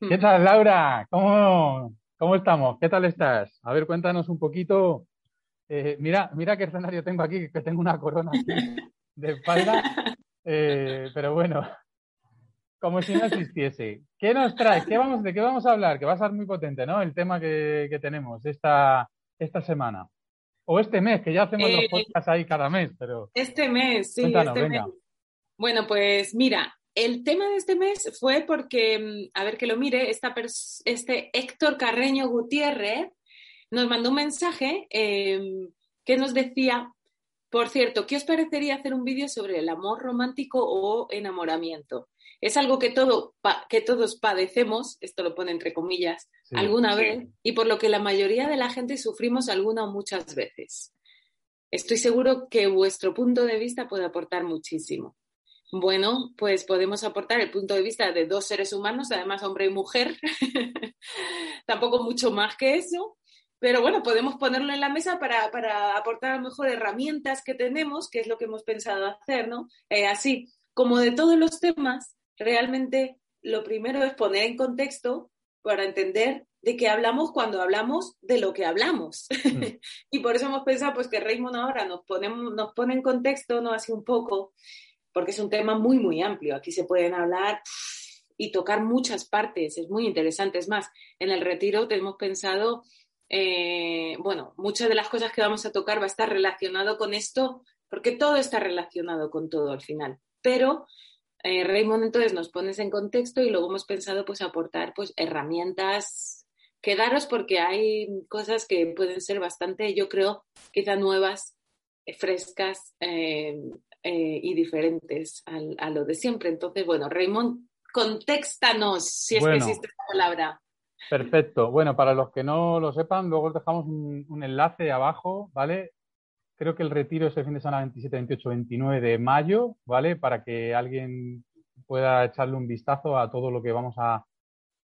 ¿Qué tal, Laura? ¿Cómo, ¿Cómo estamos? ¿Qué tal estás? A ver, cuéntanos un poquito. Eh, mira, mira qué escenario tengo aquí, que tengo una corona de espalda. Eh, pero bueno, como si no existiese. ¿Qué nos traes? ¿Qué vamos, ¿De qué vamos a hablar? Que va a ser muy potente, ¿no? El tema que, que tenemos esta, esta semana. O este mes, que ya hacemos los Eh, podcasts ahí cada mes, pero Este mes, sí, este venga. mes. Bueno, pues mira, el tema de este mes fue porque, mm, a ver que lo mire, esta este Héctor Carreño Gutiérrez nos mandó un mensaje eh, que nos decía, por cierto, ¿qué os parecería hacer un vídeo sobre el amor romántico o enamoramiento? Es algo que, todo, que todos padecemos, esto lo pone entre comillas, sí. alguna vez y por lo que la mayoría de la gente sufrimos alguna o muchas veces. Estoy seguro que vuestro punto de vista puede aportar muchísimo. Bueno, pues podemos aportar el punto de vista de dos seres humanos, además hombre y mujer, tampoco mucho más que eso, pero bueno, podemos ponerlo en la mesa para, para aportar a lo mejor herramientas que tenemos, que es lo que hemos pensado hacer, ¿no? Eh, así, como de todos los temas, realmente lo primero es poner en contexto para entender de qué hablamos cuando hablamos de lo que hablamos. Mm. y por eso hemos pensado pues que Raymond ahora nos, ponemos, nos pone en contexto, ¿no? Así un poco, porque es un tema muy, muy amplio. Aquí se pueden hablar y tocar muchas partes, es muy interesante. Es más, en el retiro tenemos pensado, eh, bueno, muchas de las cosas que vamos a tocar va a estar relacionado con esto, porque todo está relacionado con todo al final. Pero eh, Raymond entonces nos pones en contexto y luego hemos pensado pues aportar pues herramientas. Quedaros porque hay cosas que pueden ser bastante, yo creo, quizá nuevas, eh, frescas eh, y diferentes al- a lo de siempre. Entonces, bueno, Raymond, contéxtanos, si es Bueno. que existe esta palabra. Perfecto. Bueno, para los que no lo sepan, luego os dejamos un, un enlace abajo, ¿vale? Creo que el retiro es el fin de semana 27, 28, 29 de mayo, ¿vale? Para que alguien pueda echarle un vistazo a todo lo que vamos a,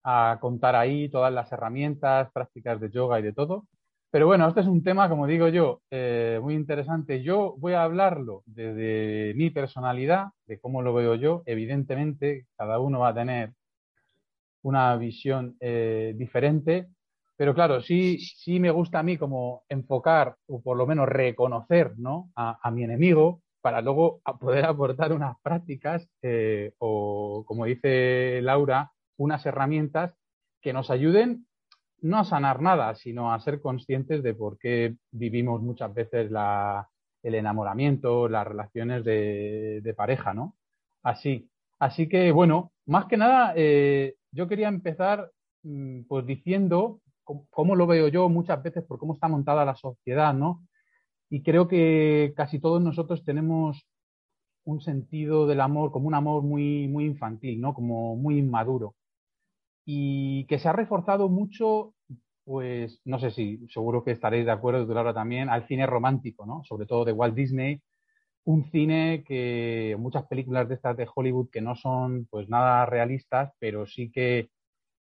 a contar ahí, todas las herramientas, prácticas de yoga y de todo. Pero bueno, este es un tema, como digo yo, eh, muy interesante. Yo voy a hablarlo desde mi personalidad, de cómo lo veo yo. Evidentemente, cada uno va a tener una visión eh, diferente, pero claro, sí, sí me gusta a mí como enfocar o por lo menos reconocer ¿no? a, a mi enemigo para luego poder aportar unas prácticas eh, o, como dice Laura, unas herramientas que nos ayuden no a sanar nada, sino a ser conscientes de por qué vivimos muchas veces el enamoramiento, las relaciones de, de pareja, ¿no? Así. Así que, bueno, más que nada, eh, yo quería empezar mm, pues diciendo cómo, cómo lo veo yo muchas veces por cómo está montada la sociedad, ¿no? Y creo que casi todos nosotros tenemos un sentido del amor como un amor muy, muy infantil, ¿no? Como muy inmaduro. Y que se ha reforzado mucho, pues, no sé si, seguro que estaréis de acuerdo, tú Laura también, al cine romántico, ¿no? Sobre todo de Walt Disney, un cine que muchas películas de estas de Hollywood que no son pues nada realistas, pero sí que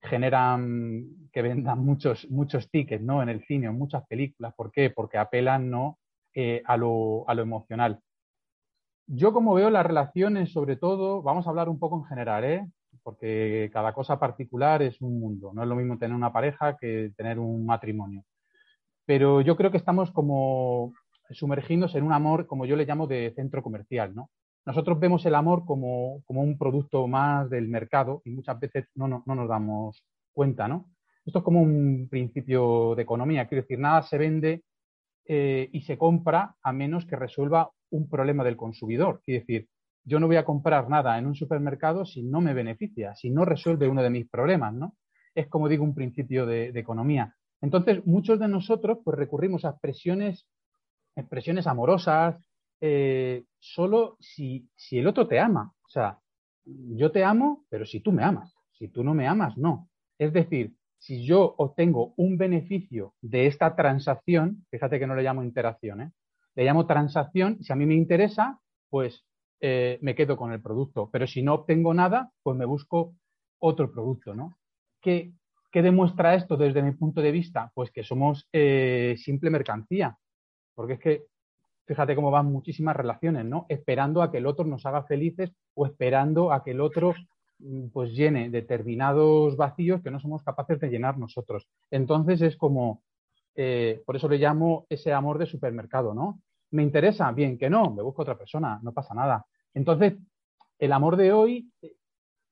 generan que vendan muchos, muchos tickets ¿no? en el cine, en muchas películas. ¿Por qué? Porque apelan ¿no? Eh, a, lo, a, lo, emocional. Yo como veo las relaciones, sobre todo, vamos a hablar un poco en general, ¿eh? Porque cada cosa particular es un mundo. No es lo mismo tener una pareja que tener un matrimonio. Pero yo creo que estamos como sumergiéndose en un amor, como yo le llamo, de centro comercial, ¿no? Nosotros vemos el amor como, como un producto más del mercado y muchas veces no, no, no, nos damos cuenta, ¿no? Esto es como un principio de economía, quiero decir, nada se vende eh, y se compra a menos que resuelva un problema del consumidor. Quiero decir, yo no voy a comprar nada en un supermercado si no me beneficia, si no resuelve uno de mis problemas, ¿no? Es como digo, un principio de, economía. Entonces, muchos de nosotros pues recurrimos a expresiones expresiones amorosas, eh, solo si, si, el otro te ama. O sea, yo te amo, pero si tú me amas. Si tú no me amas, no. Es decir, si yo obtengo un beneficio de esta transacción, fíjate que no le llamo interacción, ¿eh? le llamo transacción, si a mí me interesa, pues eh, me quedo con el producto, pero si no obtengo nada, pues me busco otro producto, ¿no? ¿Qué, demuestra esto desde mi punto de vista? Pues que somos eh, simple mercancía, porque es que fíjate cómo van muchísimas relaciones, ¿no? Esperando a que el otro nos haga felices o esperando a que el otro mm, pues llene determinados vacíos que no somos capaces de llenar nosotros. Entonces es como, eh, por eso le llamo ese amor de supermercado, ¿no? ¿Me interesa? Bien, que no, me busco otra persona, no pasa nada. Entonces, el amor de hoy eh,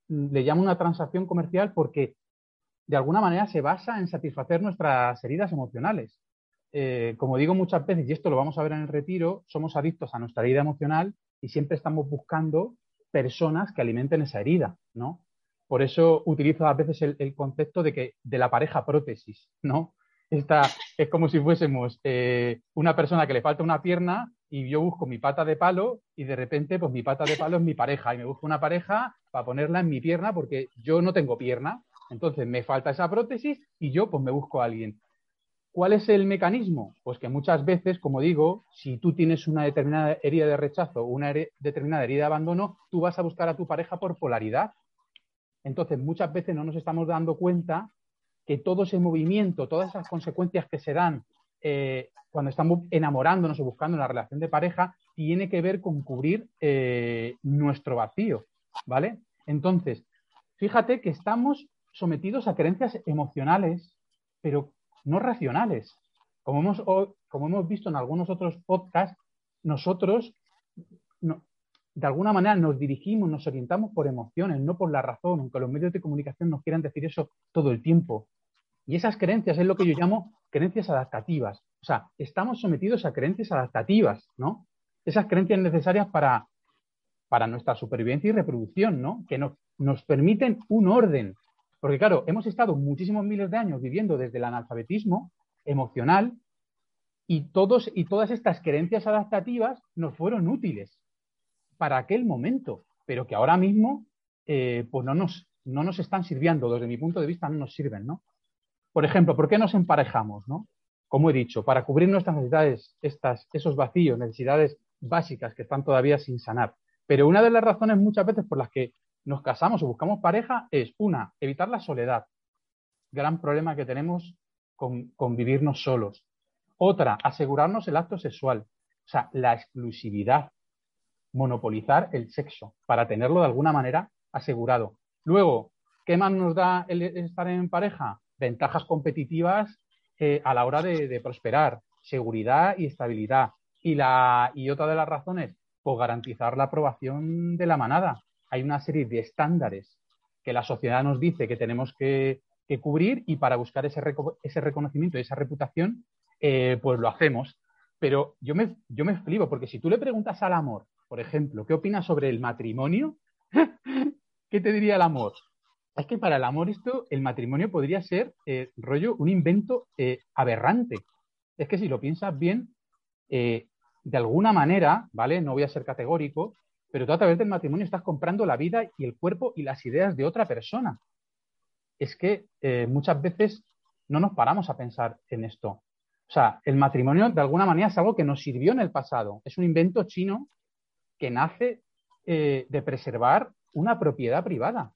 le llamo una transacción comercial porque de alguna manera se basa en satisfacer nuestras heridas emocionales. Eh, como digo muchas veces, y esto lo vamos a ver en el retiro, somos adictos a nuestra herida emocional y siempre estamos buscando personas que alimenten esa herida, ¿no? Por eso utilizo a veces el, concepto de que de la pareja prótesis, ¿no? Esta, es como si fuésemos eh, una persona que le falta una pierna y yo busco mi pata de palo y de repente pues mi pata de palo es mi pareja y me busco una pareja para ponerla en mi pierna porque yo no tengo pierna. Entonces me falta esa prótesis y yo pues me busco a alguien. ¿Cuál es el mecanismo? Pues que muchas veces, como digo, si tú tienes una determinada herida de rechazo una determinada herida de abandono, tú vas a buscar a tu pareja por polaridad. Entonces, muchas veces no nos estamos dando cuenta que todo ese movimiento, todas esas consecuencias que se dan eh, cuando estamos enamorándonos o buscando una relación de pareja, tiene que ver con cubrir eh, nuestro vacío, ¿vale? Entonces, fíjate que estamos sometidos a creencias emocionales, pero no racionales. Como hemos, como hemos visto en algunos otros podcasts, nosotros de alguna manera nos dirigimos, nos orientamos por emociones, no por la razón, aunque los medios de comunicación nos quieran decir eso todo el tiempo. Y esas creencias es lo que yo llamo creencias adaptativas. O sea, estamos sometidos a creencias adaptativas, ¿no? Esas creencias necesarias para, para nuestra supervivencia y reproducción, ¿no? Que nos, nos permiten un orden, porque claro, hemos estado muchísimos miles de años viviendo desde el analfabetismo emocional y, todos, y todas estas creencias adaptativas nos fueron útiles para aquel momento, pero que ahora mismo eh, pues no nos, no nos están sirviendo, desde mi punto de vista no nos sirven, ¿no? Por ejemplo, ¿por qué nos emparejamos, no? Como he dicho, para cubrir nuestras necesidades, estas, esos vacíos, necesidades básicas que están todavía sin sanar. Pero una de las razones muchas veces por las que nos casamos o buscamos pareja es, una, evitar la soledad, gran problema que tenemos con, vivirnos solos. Otra, asegurarnos el acto sexual, o sea, la exclusividad, monopolizar el sexo para tenerlo de alguna manera asegurado. Luego, ¿qué más nos da el estar en pareja? Ventajas competitivas eh, a la hora de, prosperar, seguridad y estabilidad. Y, la, y otra de las razones, pues garantizar la aprobación de la manada hay una serie de estándares que la sociedad nos dice que tenemos que, cubrir y para buscar ese, ese reconocimiento y esa reputación, eh, pues lo hacemos. Pero yo me, yo me flipo, porque si tú le preguntas al amor, por ejemplo, ¿qué opinas sobre el matrimonio? ¿Qué te diría el amor? Es que para el amor esto, el matrimonio podría ser, eh, rollo, un invento eh, aberrante. Es que si lo piensas bien, de alguna manera, ¿vale? No voy a ser categórico, pero tú a través del matrimonio estás comprando la vida y el cuerpo y las ideas de otra persona. Es que eh, muchas veces no nos paramos a pensar en esto. O sea, el matrimonio de alguna manera es algo que nos sirvió en el pasado. Es un invento chino que nace eh, de preservar una propiedad privada.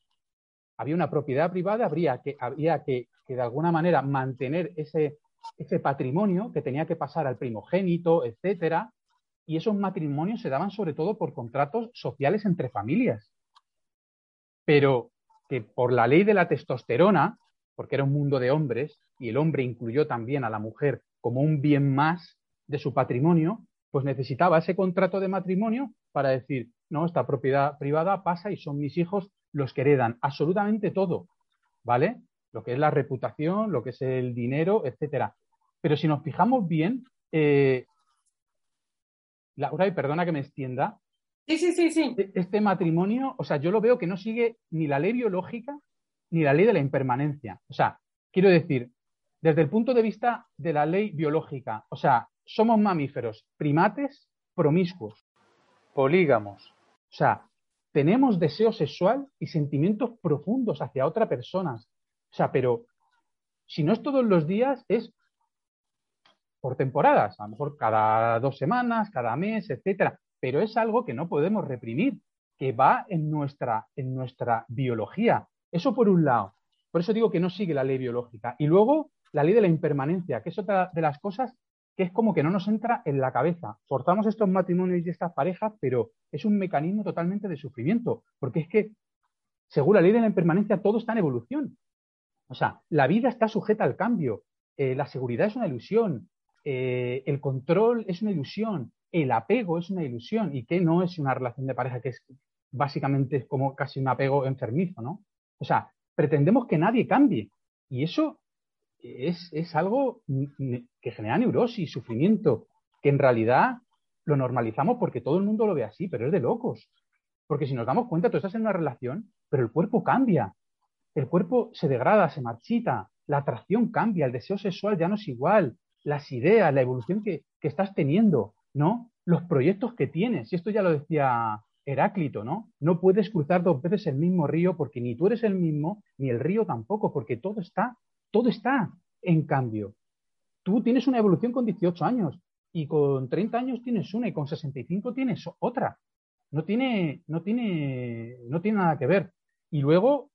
Había una propiedad privada, habría que, había que, que de alguna manera mantener ese, ese patrimonio que tenía que pasar al primogénito, etcétera, y esos matrimonios se daban sobre todo por contratos sociales entre familias. Pero que por la ley de la testosterona, porque era un mundo de hombres y el hombre incluyó también a la mujer como un bien más de su patrimonio, pues necesitaba ese contrato de matrimonio para decir, no, esta propiedad privada pasa y son mis hijos los que heredan absolutamente todo, ¿vale? Lo que es la reputación, lo que es el dinero, etcétera. Pero si nos fijamos bien, eh, Laura, y perdona que me extienda. Sí, sí, sí, sí. E-, este matrimonio, o sea, yo lo veo que no sigue ni la ley biológica ni la ley de la impermanencia. O sea, quiero decir, desde el punto de vista de la ley biológica, o sea, somos mamíferos, primates, promiscuos, polígamos. O sea, tenemos deseo sexual y sentimientos profundos hacia otra persona. O sea, pero si no es todos los días, es por temporadas, a lo mejor cada dos semanas, cada mes, etcétera. Pero es algo que no podemos reprimir, que va en nuestra, en nuestra biología. Eso por un lado. Por eso digo que no sigue la ley biológica. Y luego la ley de la impermanencia, que es otra de las cosas que es como que no nos entra en la cabeza. Forzamos estos matrimonios y estas parejas, pero es un mecanismo totalmente de sufrimiento, porque es que, según la ley de la impermanencia, todo está en evolución. O sea, la vida está sujeta al cambio, eh, la seguridad es una ilusión, eh, el control es una ilusión, el apego es una ilusión, y que no es una relación de pareja que es básicamente como casi un apego enfermizo, ¿no? O sea, pretendemos que nadie cambie, y eso es, algo que genera neurosis, sufrimiento, que en realidad lo normalizamos porque todo el mundo lo ve así, pero es de locos. Porque si nos damos cuenta, tú estás en una relación, pero el cuerpo cambia. El cuerpo se degrada, se marchita, la atracción cambia, el deseo sexual ya no es igual, las ideas, la evolución que, que estás teniendo, ¿no? Los proyectos que tienes. Y esto ya lo decía Heráclito, ¿no? No puedes cruzar dos veces el mismo río porque ni tú eres el mismo, ni el río tampoco, porque todo está todo está en cambio. Tú tienes una evolución con 18 años y con 30 años tienes una y con 65 tienes otra. No tiene, no tiene, no tiene nada que ver. Y luego,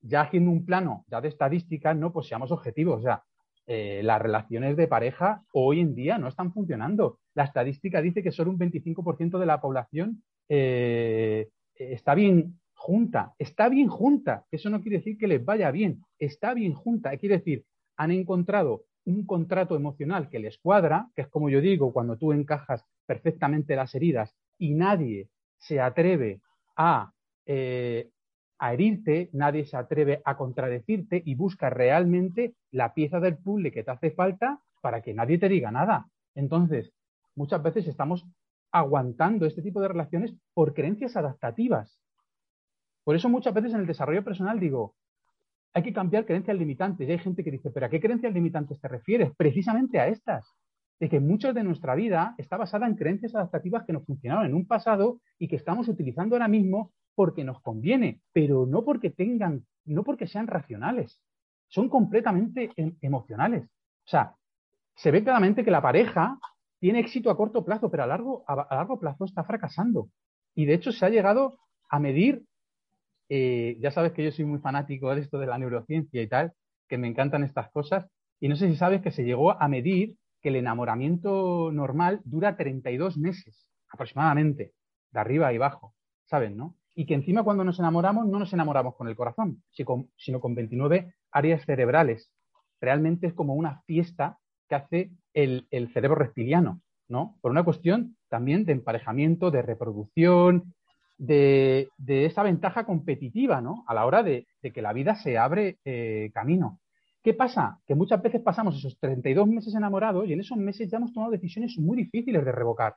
ya haciendo un plano ya de estadística, no, pues seamos objetivos. O sea, eh, las relaciones de pareja hoy en día no están funcionando. La estadística dice que solo un 25% de la población eh, está bien junta, está bien junta, eso no quiere decir que les vaya bien, está bien junta, quiere decir, han encontrado un contrato emocional que les cuadra, que es como yo digo, cuando tú encajas perfectamente las heridas y nadie se atreve a, eh, a herirte, nadie se atreve a contradecirte y busca realmente la pieza del puzzle que te hace falta para que nadie te diga nada. Entonces, muchas veces estamos aguantando este tipo de relaciones por creencias adaptativas. Por eso muchas veces en el desarrollo personal digo, hay que cambiar creencias limitantes. Y hay gente que dice, ¿pero a qué creencias limitantes te refieres? Precisamente a estas. De que mucha de nuestra vida está basada en creencias adaptativas que nos funcionaron en un pasado y que estamos utilizando ahora mismo porque nos conviene, pero no porque tengan, no porque sean racionales. Son completamente em, emocionales. O sea, se ve claramente que la pareja tiene éxito a corto plazo, pero a largo plazo está fracasando. Y de hecho se ha llegado a medir eh, ya sabes que yo soy muy fanático de esto de la neurociencia y tal, que me encantan estas cosas. Y no sé si sabes que se llegó a medir que el enamoramiento normal dura 32 meses aproximadamente, de arriba y abajo, ¿saben? No? Y que encima cuando nos enamoramos no nos enamoramos con el corazón, sino con 29 áreas cerebrales. Realmente es como una fiesta que hace el, el cerebro reptiliano, ¿no? Por una cuestión también de emparejamiento, de reproducción, de, esa ventaja competitiva, ¿no? A la hora de, que la vida se abre eh, camino. ¿Qué pasa? Que muchas veces pasamos esos 32 meses enamorados y en esos meses ya hemos tomado decisiones muy difíciles de revocar.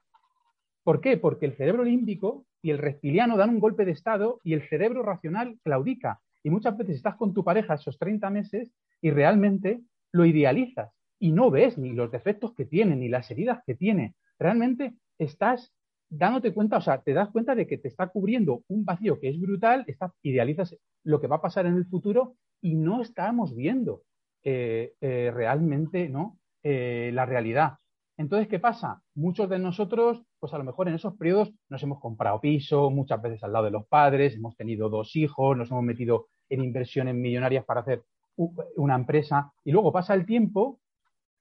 ¿Por qué? Porque el cerebro límbico y el reptiliano dan un golpe de estado y el cerebro racional claudica. Y muchas veces estás con tu pareja esos 30 meses y realmente lo idealizas y no ves ni los defectos que tiene, ni las heridas que tiene. Realmente estás dándote cuenta, o sea, te das cuenta de que te está cubriendo un vacío que es brutal, estás, idealizas lo que va a pasar en el futuro y no estamos viendo eh, eh, realmente ¿no? Eh, la realidad. Entonces, ¿qué pasa? Muchos de nosotros, pues a lo mejor en esos periodos nos hemos comprado piso, muchas veces al lado de los padres, hemos tenido dos hijos, nos hemos metido en inversiones millonarias para hacer una empresa y luego pasa el tiempo,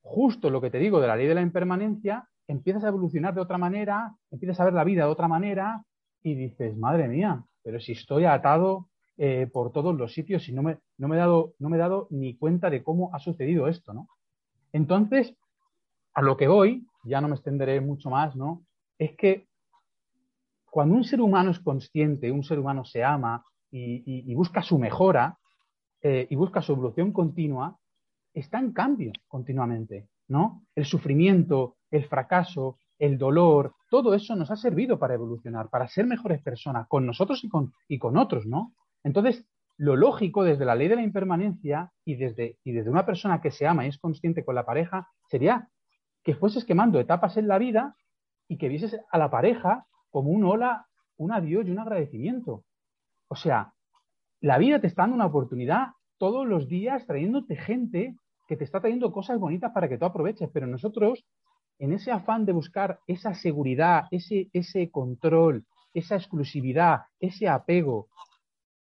justo lo que te digo de la ley de la impermanencia, empiezas a evolucionar de otra manera, empiezas a ver la vida de otra manera y dices, madre mía, pero si estoy atado eh, por todos los sitios y no me, no, me he dado, no me he dado ni cuenta de cómo ha sucedido esto, ¿no? Entonces, a lo que voy, ya no me extenderé mucho más, ¿no? Es que cuando un ser humano es consciente, un ser humano se ama y, busca su mejora eh, y busca su evolución continua, está en cambio continuamente, ¿no? El sufrimiento, el fracaso, el dolor, todo eso nos ha servido para evolucionar, para ser mejores personas, con nosotros y con, y con otros, ¿no? Entonces, lo lógico desde la ley de la impermanencia y desde, y desde una persona que se ama y es consciente con la pareja sería que fueses quemando etapas en la vida y que vieses a la pareja como un hola, un adiós y un agradecimiento. O sea, la vida te está dando una oportunidad todos los días trayéndote gente que te está trayendo cosas bonitas para que tú aproveches, pero nosotros, en ese afán de buscar esa seguridad, ese, ese control, esa exclusividad, ese apego,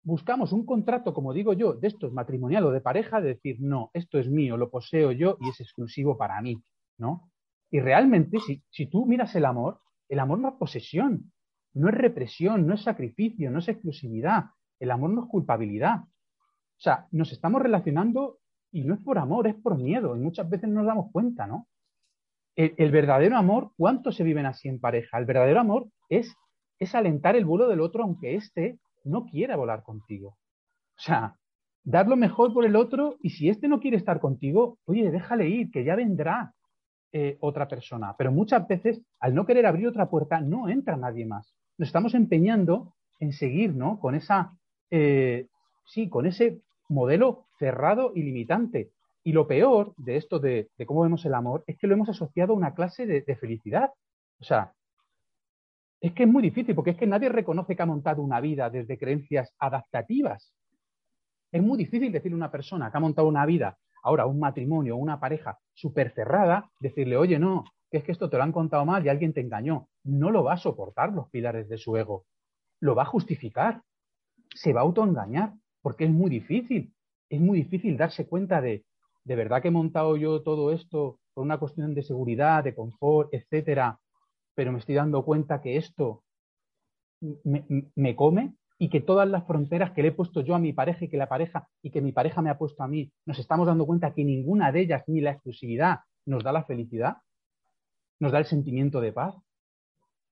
buscamos un contrato, como digo yo, de estos matrimonial o de pareja, de decir, no, esto es mío, lo poseo yo y es exclusivo para mí, ¿no? Y realmente, si, si tú miras el amor, el amor no es posesión, no es represión, no es sacrificio, no es exclusividad, el amor no es culpabilidad. O sea, nos estamos relacionando y no es por amor, es por miedo. Y muchas veces no nos damos cuenta, ¿no? El, verdadero amor, ¿cuánto se viven así en pareja? El verdadero amor es, es alentar el vuelo del otro aunque éste no quiera volar contigo. O sea, dar lo mejor por el otro y si éste no quiere estar contigo, oye, déjale ir, que ya vendrá eh, otra persona. Pero muchas veces, al no querer abrir otra puerta, no entra nadie más. Nos estamos empeñando en seguir, ¿no? Con esa, eh, sí, con ese modelo cerrado y limitante. Y lo peor de esto de, cómo vemos el amor es que lo hemos asociado a una clase de, felicidad. O sea, es que es muy difícil porque es que nadie reconoce que ha montado una vida desde creencias adaptativas. Es muy difícil decirle a una persona que ha montado una vida, ahora un matrimonio, una pareja súper cerrada, decirle, oye, no, que es que esto te lo han contado mal y alguien te engañó. No lo va a soportar los pilares de su ego. Lo va a justificar. Se va a autoengañar porque es muy difícil es muy difícil darse cuenta de, de verdad que he montado yo todo esto por una cuestión de seguridad, de confort, etcétera, pero me estoy dando cuenta que esto me, come y que todas las fronteras que le he puesto yo a mi pareja y que la pareja y que mi pareja me ha puesto a mí, nos estamos dando cuenta que ninguna de ellas, ni la exclusividad, nos da la felicidad, nos da el sentimiento de paz,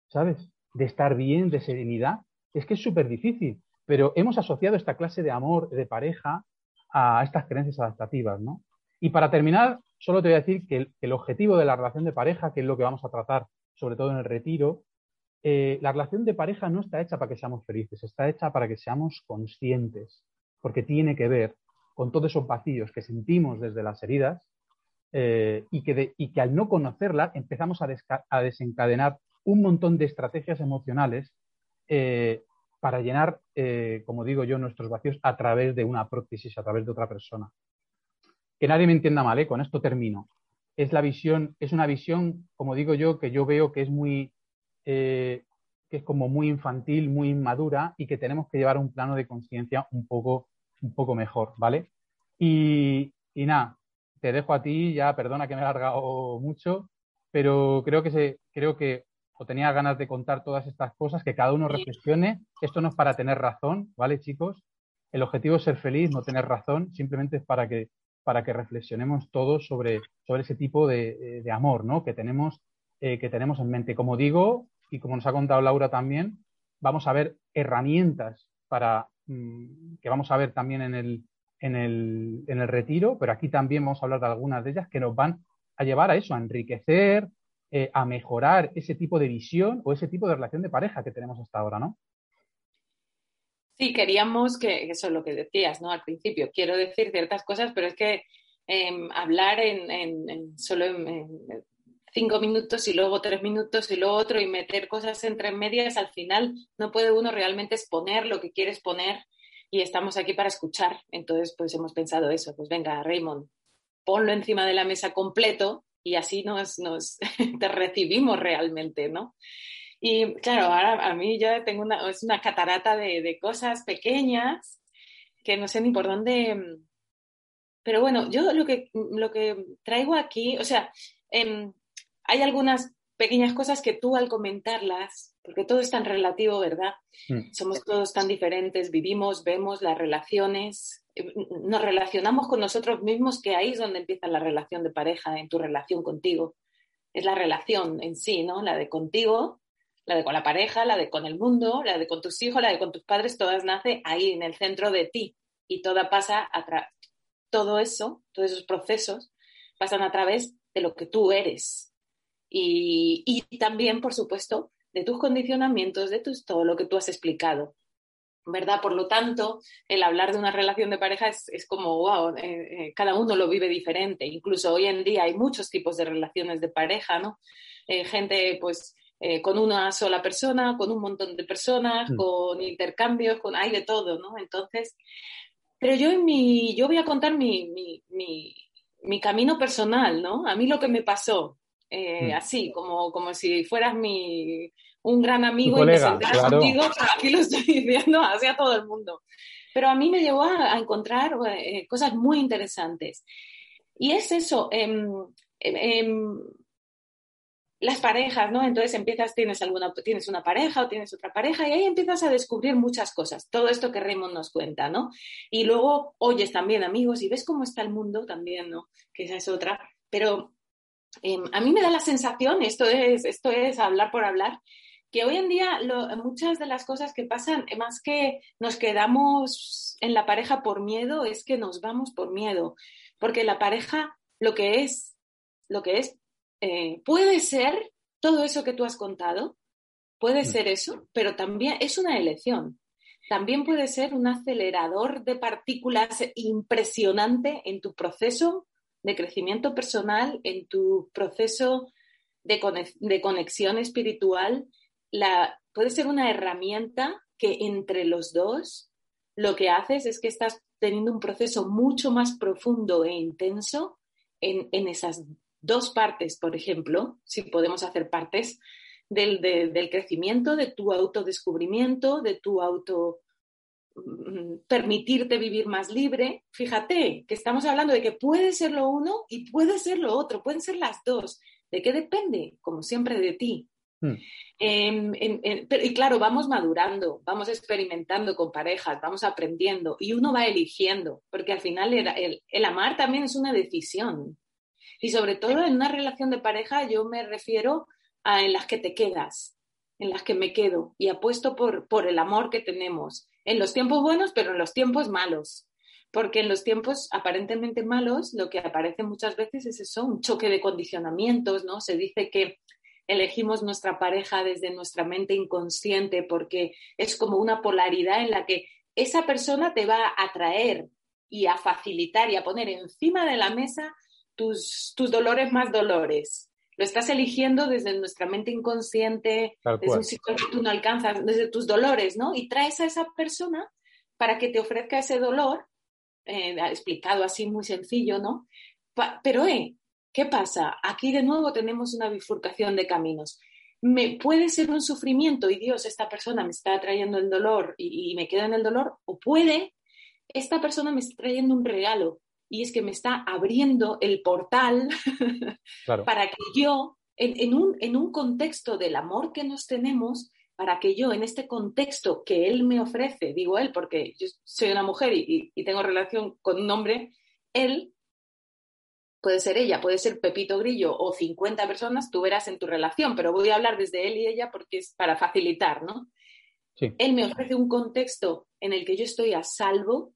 ¿sabes? De estar bien, de serenidad. Es que es súper difícil, pero hemos asociado esta clase de amor, de pareja, a estas creencias adaptativas, ¿no? Y para terminar, solo te voy a decir que el, objetivo de la relación de pareja, que es lo que vamos a tratar sobre todo en el retiro, eh, la relación de pareja no está hecha para que seamos felices, está hecha para que seamos conscientes, porque tiene que ver con todos esos vacíos que sentimos desde las heridas eh, y, que y, que al no conocerla empezamos a, desencadenar un montón de estrategias emocionales eh, para llenar, eh, como digo yo, nuestros vacíos a través de una prótesis, a través de otra persona. Que nadie me entienda mal, ¿eh? con esto termino. Es la visión, es una visión, como digo yo, que yo veo que es muy, eh, que es como muy infantil, muy inmadura y que tenemos que llevar un plano de conciencia un poco, un poco mejor, ¿vale? Y, y nada, te dejo a ti, ya perdona que me he alargado mucho, pero creo que, se, creo que o tenía ganas de contar todas estas cosas, que cada uno reflexione. Esto no es para tener razón, ¿vale, chicos? El objetivo es ser feliz, no tener razón, simplemente es para que, para que reflexionemos todos sobre, sobre ese tipo de, de amor ¿no? que, tenemos, eh, que tenemos en mente. Como digo, y como nos ha contado Laura también, vamos a ver herramientas para, mm, que vamos a ver también en el, en, el, en el retiro, pero aquí también vamos a hablar de algunas de ellas que nos van a llevar a eso, a enriquecer, eh, a mejorar ese tipo de visión o ese tipo de relación de pareja que tenemos hasta ahora, ¿no? Sí, queríamos que, eso es lo que decías, ¿no? Al principio, quiero decir ciertas cosas, pero es que em, hablar en, solo en, cinco minutos y luego tres minutos y luego otro y meter cosas entre medias, al final no puede uno realmente exponer lo que quiere exponer y estamos aquí para escuchar. Entonces, pues hemos pensado eso, pues venga, Raymond, ponlo encima de la mesa completo y así nos, nos te recibimos realmente, ¿no? Y claro, ahora a mí yo tengo una, es una catarata de, de cosas pequeñas que no sé ni por dónde... Pero bueno, yo lo que, lo que traigo aquí, o sea, em, hay algunas pequeñas cosas que tú al comentarlas, porque todo es tan relativo, ¿verdad? Mm. Somos todos tan diferentes, vivimos, vemos las relaciones, nos relacionamos con nosotros mismos, que ahí es donde empieza la relación de pareja, en tu relación contigo. Es la relación en sí, ¿no? La de contigo, la de con la pareja, la de con el mundo, la de con tus hijos, la de con tus padres, todas nace ahí, en el centro de ti. Y toda pasa a todo eso, todos esos procesos, pasan a través de lo que tú eres. Y, y también, por supuesto, de tus condicionamientos, de tus, todo lo que tú has explicado. ¿verdad? Por lo tanto, el hablar de una relación de pareja es, como, wow, eh, eh, cada uno lo vive diferente. Incluso hoy en día hay muchos tipos de relaciones de pareja, ¿no? Eh, gente, pues, eh, con una sola persona, con un montón de personas, Mm. con intercambios, con hay de todo, ¿no? Entonces, pero yo en mi, yo voy a contar mi, mi, mi, mi camino personal, ¿no? A mí lo que me pasó, eh, Mm. así, como, como si fueras mi, un gran amigo y me sentaras claro. contigo, aquí lo estoy diciendo hacia todo el mundo. Pero a mí me llevó a, a encontrar eh, cosas muy interesantes. Y es eso, em, em, em, las parejas, ¿no? Entonces empiezas, tienes alguna, tienes una pareja o tienes otra pareja y ahí empiezas a descubrir muchas cosas, todo esto que Raymond nos cuenta, ¿no? Y luego oyes también amigos y ves cómo está el mundo también, ¿no? Que esa es otra. Pero a mí me da la sensación, esto es, esto es hablar por hablar, que hoy en día lo, muchas de las cosas que pasan, más que nos quedamos en la pareja por miedo, es que nos vamos por miedo, porque la pareja lo que es, lo que es, eh, puede ser todo eso que tú has contado, puede Mm. ser eso, pero también es una elección. También puede ser un acelerador de partículas impresionante en tu proceso de crecimiento personal, en tu proceso de conexión espiritual. Puede ser una herramienta que entre los dos lo que haces es que estás teniendo un proceso mucho más profundo e intenso en, en esas dos partes, por ejemplo, si podemos hacer partes del, de- del crecimiento, de tu autodescubrimiento, de tu auto mm, permitirte vivir más libre. Fíjate que estamos hablando de que puede ser lo uno y puede ser lo otro, pueden ser las dos. ¿De qué depende? Como siempre, de ti. Mm. Em, em, em, y claro, vamos madurando, vamos experimentando con parejas, vamos aprendiendo y uno va eligiendo, porque al final el, el- el amar también es una decisión. Y sobre todo en una relación de pareja yo me refiero a en las que te quedas, en las que me quedo y apuesto por, por el amor que tenemos, en los tiempos buenos, pero en los tiempos malos. Porque en los tiempos aparentemente malos lo que aparece muchas veces es eso, un choque de condicionamientos, ¿no? Se dice que elegimos nuestra pareja desde nuestra mente inconsciente porque es como una polaridad en la que esa persona te va a atraer y a facilitar y a poner encima de la mesa tus, tus dolores más dolores. Lo estás eligiendo desde nuestra mente inconsciente, desde un sitio que tú no alcanzas, desde tus dolores, ¿no? Y traes a esa persona para que te ofrezca ese dolor, eh, explicado así muy sencillo, ¿no? Pa- pero, eh, ¿qué pasa? Aquí de nuevo tenemos una bifurcación de caminos. Me, puede ser un sufrimiento y Dios, esta persona me está trayendo el dolor y, y me quedo en el dolor, o puede, esta persona me está trayendo un regalo y es que me está abriendo el portal Claro. para que yo, en, en un, en un contexto del amor que nos tenemos, para que yo, en este contexto que él me ofrece, digo él porque yo soy una mujer y, y- y tengo relación con un hombre, él puede ser ella, puede ser Pepito Grillo o 50 personas, tú verás en tu relación, pero voy a hablar desde él y ella porque es para facilitar, ¿no? Sí. Él me ofrece un contexto en el que yo estoy a salvo,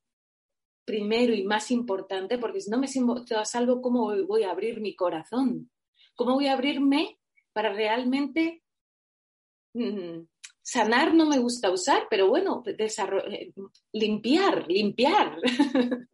primero y más importante, porque si no me siento a salvo, ¿cómo voy- voy a abrir mi corazón? ¿Cómo voy a abrirme para realmente mm, sanar? No me gusta usar, pero bueno, eh, limpiar, limpiar,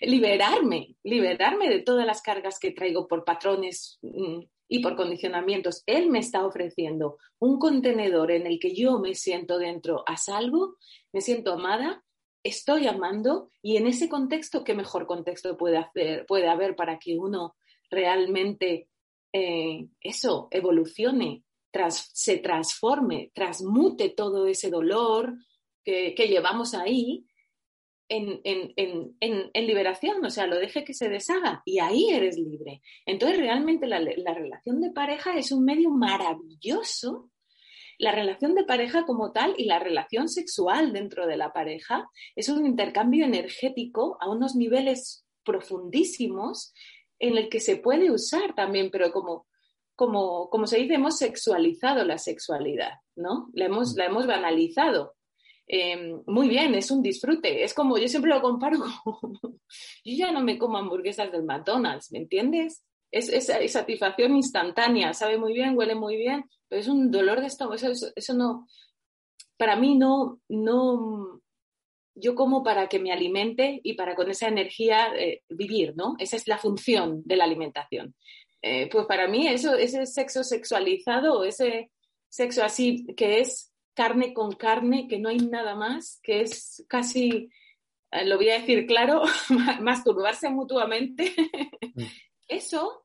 liberarme, liberarme de todas las cargas que traigo por patrones mm, y por condicionamientos. Él me está ofreciendo un contenedor en el que yo me siento dentro a salvo, me siento amada, estoy amando y en ese contexto, ¿qué mejor contexto puede haber para que uno realmente eh, eso evolucione, se transforme, transmute todo ese dolor que, llevamos ahí en, en, en, en, liberación, o sea, lo deje que se deshaga y ahí eres libre. Entonces, realmente la relación de pareja es un medio maravilloso la relación de pareja como tal y la relación sexual dentro de la pareja es un intercambio energético a unos niveles profundísimos en el que se puede usar también, pero como, como, como se dice, hemos sexualizado la sexualidad, ¿no? La hemos, la hemos banalizado. Eh, muy bien, es un disfrute. Es como, yo siempre lo comparo con, yo ya no me como hamburguesas del McDonald's, ¿me entiendes? Es, es, es, satisfacción instantánea, sabe muy bien, huele muy bien, pero es un dolor de estómago. Eso, eso, eso, no, para mí no, no, yo como para que me alimente y para con esa energía eh, vivir, ¿no? Esa es la función de la alimentación. Eh, pues para mí eso, ese sexo sexualizado, ese, sexo así, que es carne con carne, que no hay nada más, que es casi, eh, lo voy a decir claro, masturbarse mutuamente. Mm. Eso,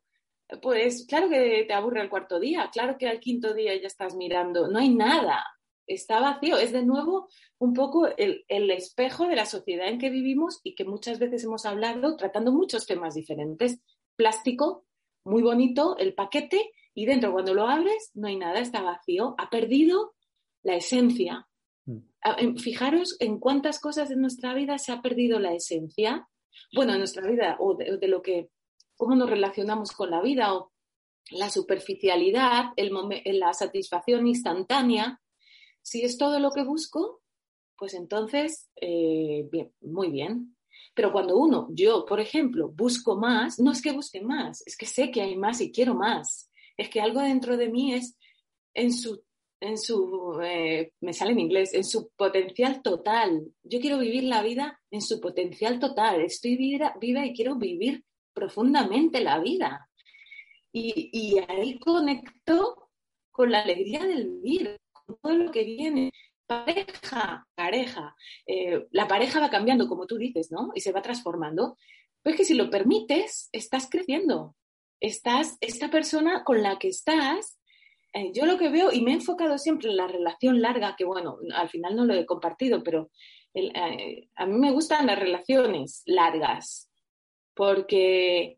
pues claro que te aburre el cuarto día, claro que al quinto día ya estás mirando, no hay nada, está vacío. Es de nuevo un poco el, el, espejo de la sociedad en que vivimos y que muchas veces hemos hablado tratando muchos temas diferentes. Plástico, muy bonito, el paquete, y dentro cuando lo abres no hay nada, está vacío, ha perdido la esencia. Mm. Fijaros en cuántas cosas de nuestra vida se ha perdido la esencia. Bueno, en nuestra vida o de, lo que, cómo nos relacionamos con la vida o la superficialidad, el la satisfacción instantánea. Si es todo lo que busco, pues entonces, eh, bien, muy bien. Pero cuando uno, yo, por ejemplo, busco más, no es que busque más, es que sé que hay más y quiero más. Es que algo dentro de mí es en su, en su eh, me sale en inglés, en su potencial total. Yo quiero vivir la vida en su potencial total. Estoy viva, viva y quiero vivir profundamente la vida. Y, y ahí conecto con la alegría del vivir, con todo lo que viene pareja, pareja, eh, la pareja va cambiando, como tú dices, ¿no? Y se va transformando. Pues que si lo permites, estás creciendo. Estás, esta persona con la que estás, eh, yo lo que veo, y me he enfocado siempre en la relación larga, que bueno, al final no lo he compartido, pero eh, a mí me gustan las relaciones largas, porque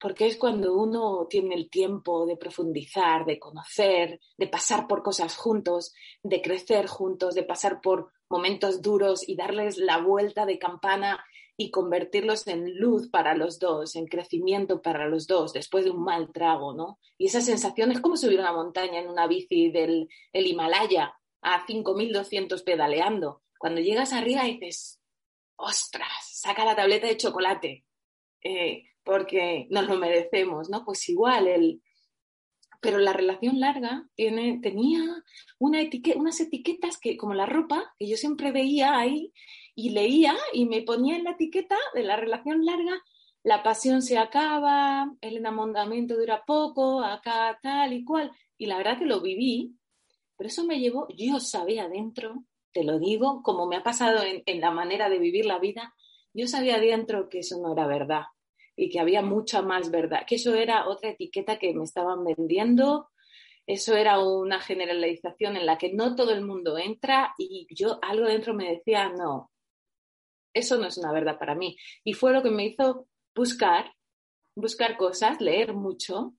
porque es cuando uno tiene el tiempo de profundizar, de conocer, de pasar por cosas juntos, de crecer juntos, de pasar por momentos duros y darles la vuelta de campana y convertirlos en luz para los dos, en crecimiento para los dos, después de un mal trago, ¿no? Y esa sensación es como subir una montaña en una bici del el Himalaya a 5.200 pedaleando. Cuando llegas arriba dices, ostras, saca la tableta de chocolate. Eh, porque nos lo merecemos, ¿no? Pues igual, el... pero la relación larga tiene, tenía una unas etiquetas que, como la ropa, que yo siempre veía ahí y leía y me ponía en la etiqueta de la relación larga, la pasión se acaba, el enamoramiento dura poco, acá tal y cual. Y la verdad que lo viví, pero eso me llevó, yo sabía adentro, te lo digo, como me ha pasado en, en la manera de vivir la vida, yo sabía adentro que eso no era verdad y que había mucha más verdad, que eso era otra etiqueta que me estaban vendiendo, eso era una generalización en la que no todo el mundo entra y yo algo dentro me decía, no, eso no es una verdad para mí. Y fue lo que me hizo buscar, buscar cosas, leer mucho.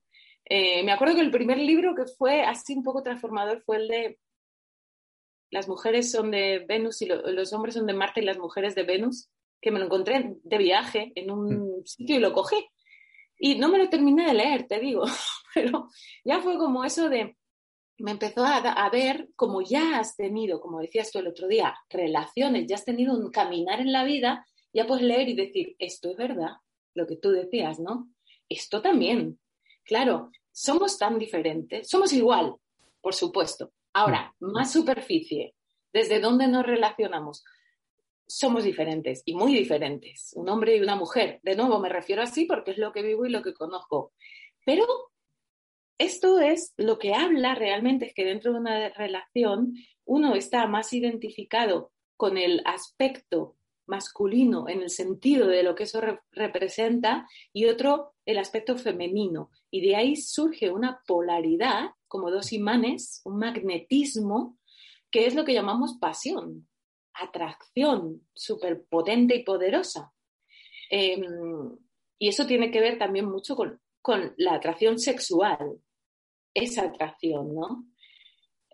Eh, me acuerdo que el primer libro que fue así un poco transformador fue el de Las mujeres son de Venus y los hombres son de Marte y las mujeres de Venus que me lo encontré de viaje en un mm. sitio y lo cogí. Y no me lo terminé de leer, te digo, pero ya fue como eso de, me empezó a, ver como ya has tenido, como decías tú el otro día, relaciones, ya has tenido un caminar en la vida, ya puedes leer y decir, esto es verdad, lo que tú decías, ¿no? Esto también. Claro, somos tan diferentes, somos igual, por supuesto. Ahora, mm. más superficie, ¿desde dónde nos relacionamos? Somos diferentes y muy diferentes, un hombre y una mujer. De nuevo, me refiero así porque es lo que vivo y lo que conozco. Pero esto es lo que habla realmente, es que dentro de una relación uno está más identificado con el aspecto masculino en el sentido de lo que eso representa y otro el aspecto femenino. Y de ahí surge una polaridad, como dos imanes, un magnetismo, que es lo que llamamos pasión atracción súper potente y poderosa. Em, y eso tiene que ver también mucho con, la atracción sexual, esa atracción, ¿no?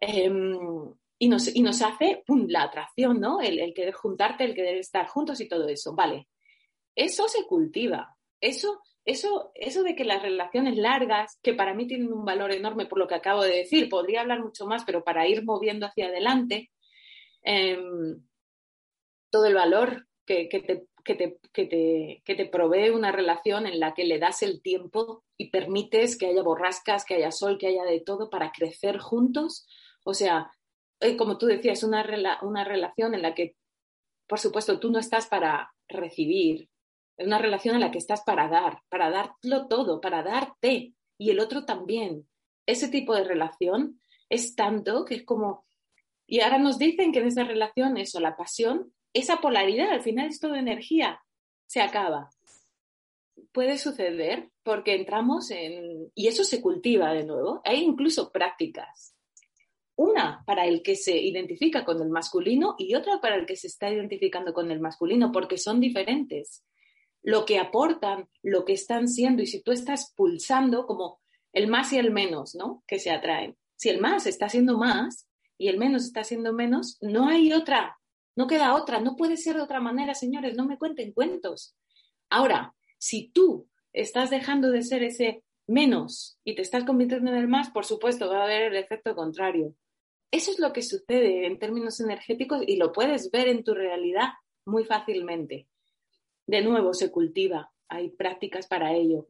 Em, y, nos, y, nos, hace la atracción, ¿no? El, el, querer juntarte, el querer estar juntos y todo eso. Vale, eso se cultiva. Eso, eso, eso de que las relaciones largas, que para mí tienen un valor enorme por lo que acabo de decir, podría hablar mucho más, pero para ir moviendo hacia adelante, Em, todo el valor que, te, que, te, provee una relación en la que le das el tiempo y permites que haya borrascas, que haya sol, que haya de todo para crecer juntos. O sea, eh, como tú decías, una, una relación en la que, por supuesto, tú no estás para recibir, es una relación en la que estás para dar, para darlo todo, para darte y el otro también. Ese tipo de relación es tanto que es como, y ahora nos dicen que en esa relación eso, la pasión, esa polaridad, al final es todo energía, se acaba. Puede suceder porque entramos en, y eso se cultiva de nuevo, hay incluso prácticas. Una para el que se identifica con el masculino y otra para el que se está identificando con el masculino, porque son diferentes. Lo que aportan, lo que están siendo, y si tú estás pulsando como el más y el menos, ¿no? Que se atraen. Si el más está siendo más y el menos está siendo menos, no hay otra, no queda otra, no puede ser de otra manera, señores, no me cuenten cuentos. Ahora, si tú estás dejando de ser ese menos y te estás convirtiendo en el más, por supuesto, va a haber el efecto contrario. Eso es lo que sucede en términos energéticos y lo puedes ver en tu realidad muy fácilmente. De nuevo, se cultiva, hay prácticas para ello.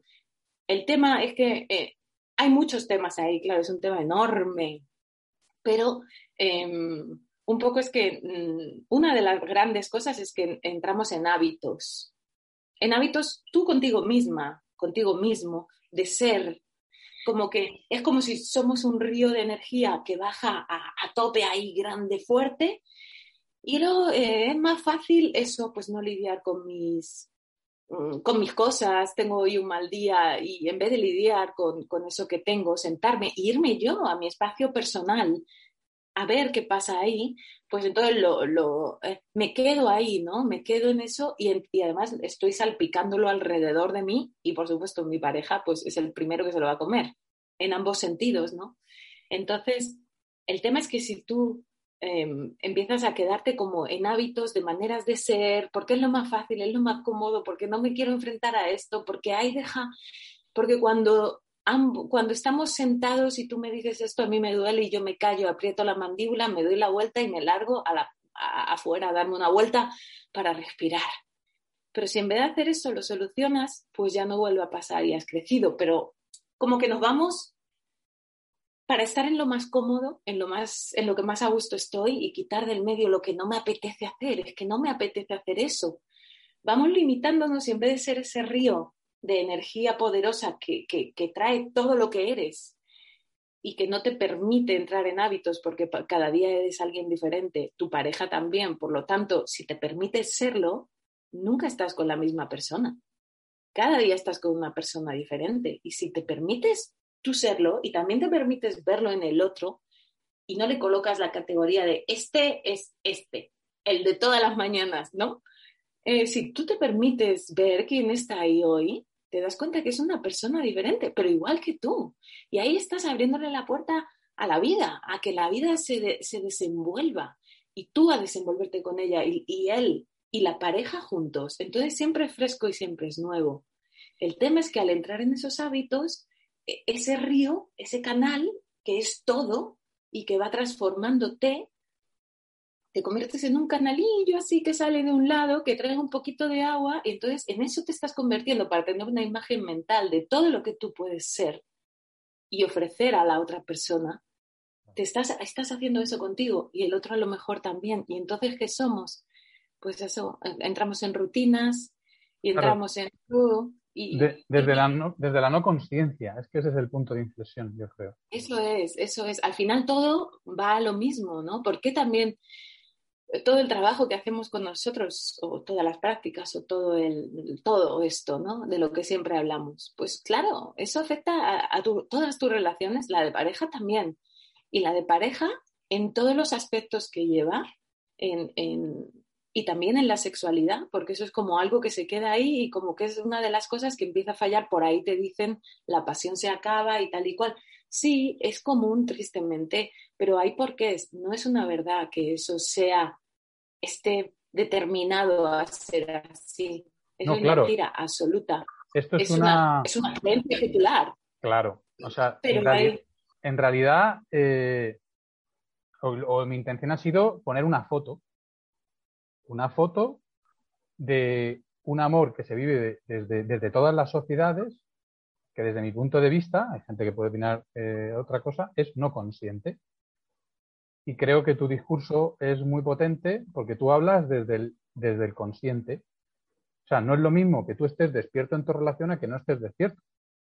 El tema es que eh, hay muchos temas ahí, claro, es un tema enorme, pero em, un poco es que mm, una de las grandes cosas es que entramos en hábitos. En hábitos tú contigo misma, contigo mismo, de ser, como que es como si somos un río de energía que baja a, tope ahí, grande, fuerte, y luego eh, es más fácil eso, pues no lidiar con mis, con mis cosas, tengo hoy un mal día y en vez de lidiar con, con eso que tengo, sentarme e irme yo a mi espacio personal a ver qué pasa ahí, pues entonces lo, eh, me quedo ahí, ¿no? Me quedo en eso y, y, además estoy salpicándolo alrededor de mí y por supuesto mi pareja pues es el primero que se lo va a comer, en ambos sentidos, ¿no? Entonces, el tema es que si tú em, empiezas a quedarte como en hábitos de maneras de ser, porque es lo más fácil, es lo más cómodo, porque no me quiero enfrentar a esto, porque ahí deja, porque cuando cuando estamos sentados y tú me dices esto, a mí me duele y yo me callo, aprieto la mandíbula, me doy la vuelta y me largo a la, afuera a darme una vuelta para respirar. Pero si en vez de hacer eso lo solucionas, pues ya no vuelve a pasar y has crecido. Pero como que nos vamos para estar en lo más cómodo, en lo, más, en lo que más a gusto estoy y quitar del medio lo que no me apetece hacer. Es que no me apetece hacer eso. Vamos limitándonos y en vez de ser ese río de energía poderosa que, trae todo lo que eres y que no te permite entrar en hábitos porque cada día eres alguien diferente, tu pareja también, por lo tanto, si te permites serlo, nunca estás con la misma persona. Cada día estás con una persona diferente y si te permites tú serlo y también te permites verlo en el otro y no le colocas la categoría de este es este, el de todas las mañanas, ¿no? Eh, si tú te permites ver quién está ahí hoy, te das cuenta que es una persona diferente, pero igual que tú. Y ahí estás abriéndole la puerta a la vida, a que la vida se, se desenvuelva y tú a desenvolverte con ella y, y, él y la pareja juntos. Entonces siempre es fresco y siempre es nuevo. El tema es que al entrar en esos hábitos, ese río, ese canal que es todo y que va transformándote, te conviertes en un canalillo así que sale de un lado, que trae un poquito de agua, y entonces en eso te estás convirtiendo para tener una imagen mental de todo lo que tú puedes ser y ofrecer a la otra persona. Te estás, estás haciendo eso contigo y el otro a lo mejor también. Y entonces, ¿qué somos? Pues eso, entramos en rutinas y entramos en todo. Y, desde, la no, desde la no conciencia, es que ese es el punto de inflexión, yo creo. Eso es, eso es. Al final todo va a lo mismo, ¿no? Porque también todo el trabajo que hacemos con nosotros, o todas las prácticas, o todo, el, todo esto, ¿no? De lo que siempre hablamos. Pues claro, eso afecta a, todas tus relaciones, la de pareja también. Y la de pareja en todos los aspectos que lleva, en, y también en la sexualidad, porque eso es como algo que se queda ahí y como que es una de las cosas que empieza a fallar. Por ahí te dicen la pasión se acaba y tal y cual. Sí, es común, tristemente, pero hay porqués. No es una verdad que eso sea, esté determinado a ser así. Es una mentira absoluta. Esto es, una... es una creencia titular. Claro, o sea, en, realidad, eh, o, mi intención ha sido poner una foto, una foto de un amor que se vive desde, todas las sociedades que desde mi punto de vista, hay gente que puede opinar eh, otra cosa, es no consciente. Y creo que tu discurso es muy potente porque tú hablas desde el, desde el consciente. O sea, no es lo mismo que tú estés despierto en tu relación a que no estés despierto.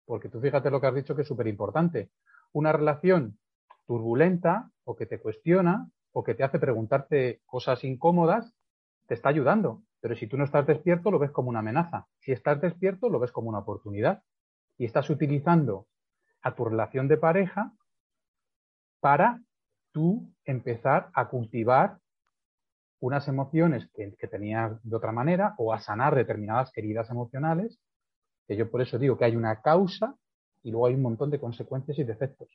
Porque tú fíjate lo que has dicho que es súper importante. Una relación turbulenta o que te cuestiona o que te hace preguntarte cosas incómodas, te está ayudando. Pero si tú no estás despierto, lo ves como una amenaza. Si estás despierto, lo ves como una oportunidad. Y estás utilizando a tu relación de pareja para tú empezar a cultivar unas emociones que, tenías de otra manera o a sanar determinadas heridas emocionales, que yo por eso digo que hay una causa y luego hay un montón de consecuencias y defectos.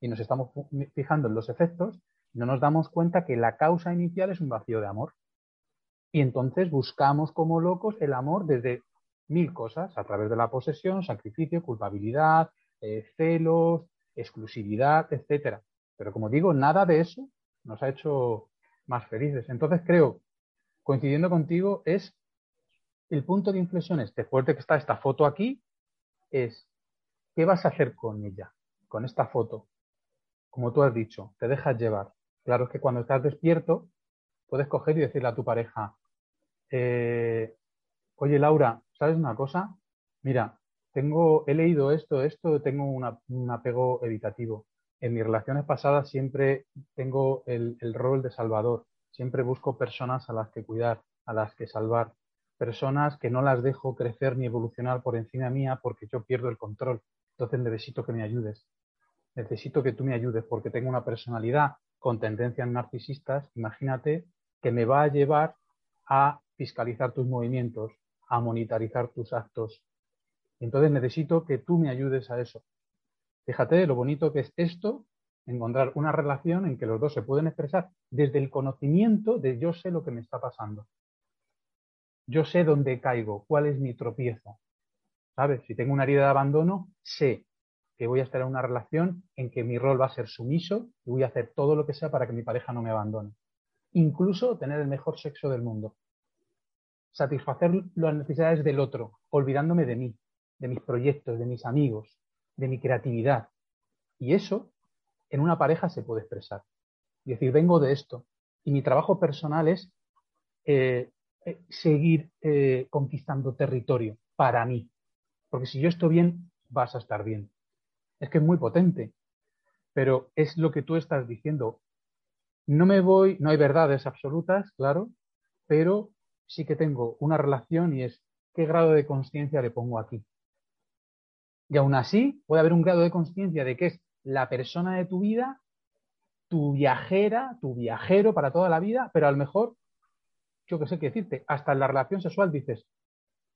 Y nos estamos fijando en los efectos y no nos damos cuenta que la causa inicial es un vacío de amor. Y entonces buscamos como locos el amor desde mil cosas, a través de la posesión, sacrificio, culpabilidad, eh, celos, exclusividad, etcétera. Pero como digo, nada de eso nos ha hecho más felices. Entonces creo, coincidiendo contigo, es el punto de inflexión este fuerte que está esta foto aquí, es ¿qué vas a hacer con ella, con esta foto? Como tú has dicho, te dejas llevar. Claro es que cuando estás despierto, puedes coger y decirle a tu pareja, eh, oye Laura, ¿sabes una cosa? Mira, tengo, he leído esto, esto, tengo un apego evitativo en mis relaciones pasadas siempre tengo el, rol de salvador. Siempre busco personas a las que cuidar, a las que salvar. Personas que no las dejo crecer ni evolucionar por encima mía porque yo pierdo el control. Entonces necesito que me ayudes. Necesito que tú me ayudes porque tengo una personalidad con tendencias narcisistas. Imagínate que me va a llevar a fiscalizar tus movimientos, a monitorizar tus actos. Entonces necesito que tú me ayudes a eso. Fíjate lo bonito que es esto, encontrar una relación en que los dos se pueden expresar desde el conocimiento de yo sé lo que me está pasando. Yo sé dónde caigo, cuál es mi tropiezo. ¿Sabes? Si tengo una herida de abandono, sé que voy a estar en una relación en que mi rol va a ser sumiso y voy a hacer todo lo que sea para que mi pareja no me abandone. Incluso tener el mejor sexo del mundo. Satisfacer las necesidades del otro, olvidándome de mí, de mis proyectos, de mis amigos, de mi creatividad. Y eso en una pareja se puede expresar. Y decir, vengo de esto. Y mi trabajo personal es eh, eh, seguir eh, conquistando territorio para mí. Porque si yo estoy bien, vas a estar bien. Es que es muy potente. Pero es lo que tú estás diciendo. No me voy, no hay verdades absolutas, claro, pero sí que tengo una relación y es qué grado de conciencia le pongo aquí. Y aún así puede haber un grado de conciencia de que es la persona de tu vida, tu viajera, tu viajero para toda la vida, pero a lo mejor, yo qué sé qué decirte, hasta en la relación sexual dices,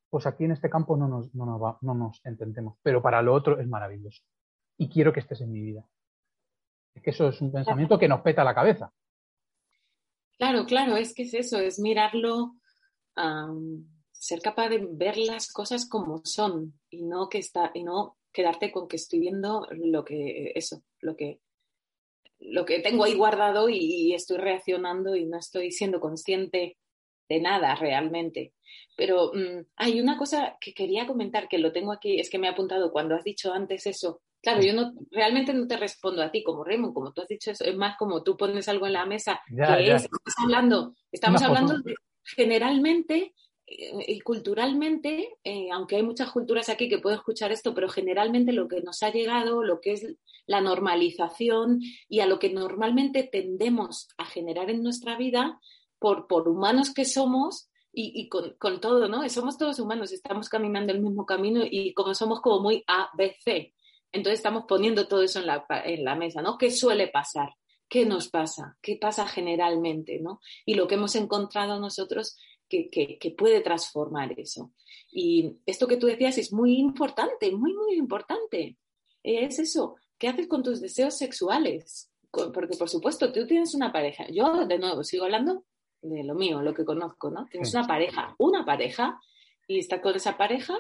pues aquí en este campo no nos, no nos, no nos entendemos, pero para lo otro es maravilloso. Y quiero que estés en mi vida. Es que eso es un pensamiento que nos peta la cabeza. Claro, claro, es que es eso, es mirarlo ser capaz de ver las cosas como son y no que está y no quedarte con que estoy viendo lo que eso, lo que lo que tengo ahí guardado y, estoy reaccionando y no estoy siendo consciente de nada realmente. Pero mm, hay una cosa que quería comentar que lo tengo aquí, es que me he apuntado cuando has dicho antes eso. Claro, yo no realmente no te respondo a ti como Raymond, como tú has dicho eso, es más como tú pones algo en la mesa que Es, estamos hablando, estamos hablando de, generalmente y culturalmente, eh, aunque hay muchas culturas aquí que pueden escuchar esto, pero generalmente lo que nos ha llegado, lo que es la normalización y a lo que normalmente tendemos a generar en nuestra vida por, por humanos que somos y, con, con, todo, ¿no? Somos todos humanos, estamos caminando el mismo camino y como somos como muy A, B, C, entonces estamos poniendo todo eso en la, en la mesa, ¿no? ¿Qué suele pasar? ¿Qué nos pasa? ¿Qué pasa generalmente? ¿no? Y lo que hemos encontrado nosotros que, puede transformar eso. Y esto que tú decías es muy importante, muy, muy importante. Es eso, ¿qué haces con tus deseos sexuales? Porque, por supuesto, tú tienes una pareja. Yo, de nuevo, sigo hablando de lo mío, lo que conozco, ¿no? Tienes una pareja, una pareja, y estás con esa pareja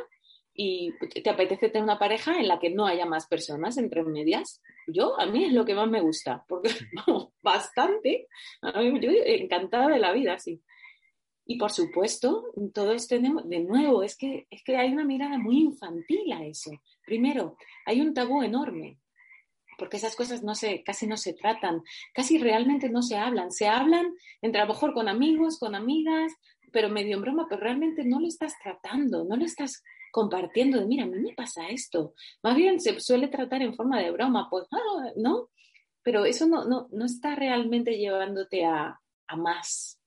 y te apetece tener una pareja en la que no haya más personas entre medias. Yo, a mí es lo que más me gusta, porque, vamos, bastante. A mí, yo encantada de la vida, sí. Y por supuesto, todos tenemos, de nuevo, es que, es que hay una mirada muy infantil a eso. Primero, hay un tabú enorme, porque esas cosas no se, casi no se tratan, casi realmente no se hablan. Se hablan entre a lo mejor con amigos, con amigas, pero medio en broma, pero realmente no lo estás tratando, no lo estás compartiendo de, mira, a mí me pasa esto. Más bien se suele tratar en forma de broma, pues, ah, ¿no? pero eso no, no, no está realmente llevándote a, a, más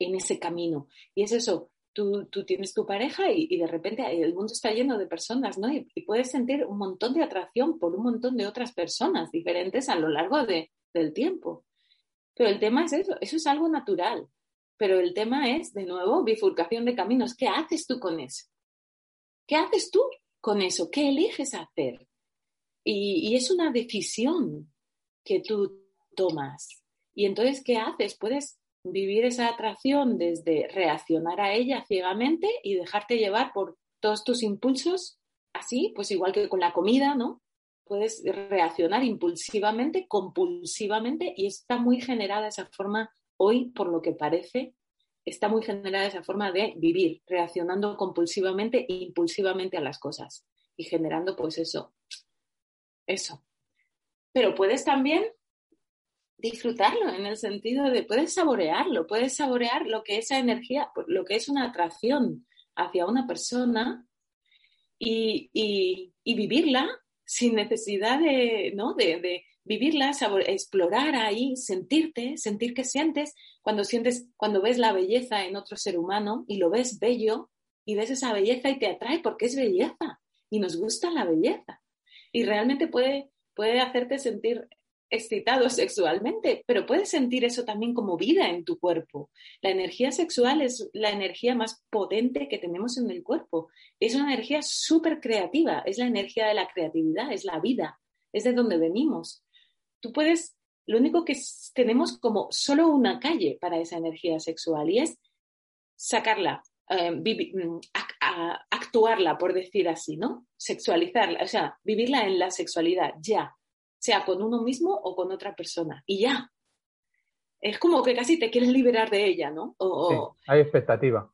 en ese camino. Y es eso, tú, tú tienes tu pareja y, de repente el mundo está lleno de personas, ¿no? Y, puedes sentir un montón de atracción por un montón de otras personas diferentes a lo largo de, del tiempo. Pero el tema es eso, eso es algo natural. Pero el tema es, de nuevo, bifurcación de caminos. ¿Qué haces tú con eso? ¿Qué haces tú con eso? ¿Qué eliges hacer? Y, es una decisión que tú tomas. Y entonces, ¿qué haces? Puedes vivir esa atracción desde reaccionar a ella ciegamente y dejarte llevar por todos tus impulsos, así, pues igual que con la comida, ¿no? Puedes reaccionar impulsivamente, compulsivamente, y está muy generada esa forma hoy, por lo que parece, está muy generada esa forma de vivir, reaccionando compulsivamente e impulsivamente a las cosas y generando, pues eso, eso. Pero puedes también disfrutarlo en el sentido de, puedes saborearlo, puedes saborear lo que esa energía, lo que es una atracción hacia una persona y, vivirla sin necesidad de, ¿no? de, vivirla, explorar ahí, sentirte, sentir que sientes, cuando sientes, cuando ves la belleza en otro ser humano y lo ves bello y ves esa belleza y te atrae porque es belleza y nos gusta la belleza y realmente puede, puede hacerte sentir excitado sexualmente, pero puedes sentir eso también como vida en tu cuerpo. La energía sexual es la energía más potente que tenemos en el cuerpo. Es una energía súper creativa, es la energía de la creatividad, es la vida, es de donde venimos. Tú puedes, lo único que tenemos como solo una calle para esa energía sexual y es sacarla, eh, mm, actuarla, por decir así, ¿no? Sexualizarla, o sea, vivirla en la sexualidad, ya, sea con uno mismo o con otra persona, y ya. Es como que casi te quieres liberar de ella, ¿no? O, hay expectativa.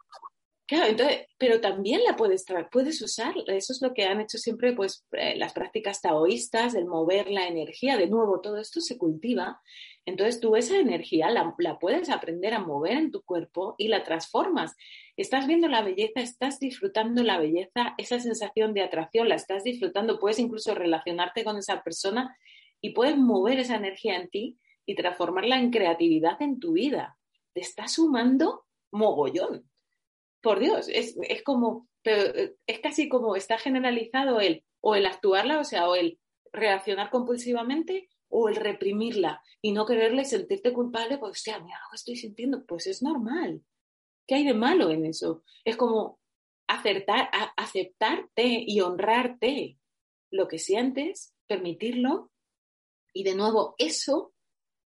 Claro, entonces, pero también la puedes, puedes usar, eso es lo que han hecho siempre pues, eh, las prácticas taoístas, el mover la energía, de nuevo, todo esto se cultiva, entonces tú esa energía la, la, puedes aprender a mover en tu cuerpo y la transformas. Estás viendo la belleza, estás disfrutando la belleza, esa sensación de atracción la estás disfrutando, puedes incluso relacionarte con esa persona y puedes mover esa energía en ti y transformarla en creatividad en tu vida. Te está sumando mogollón por Dios, es, como, pero eh, es casi como está generalizado el, o el actuarla, o sea, o el reaccionar compulsivamente o el reprimirla y no quererle sentirte culpable, pues, o sea, mira lo que estoy sintiendo, pues es normal. ¿Qué hay de malo en eso? Es como acertar, aceptarte y honrarte lo que sientes, permitirlo y de nuevo eso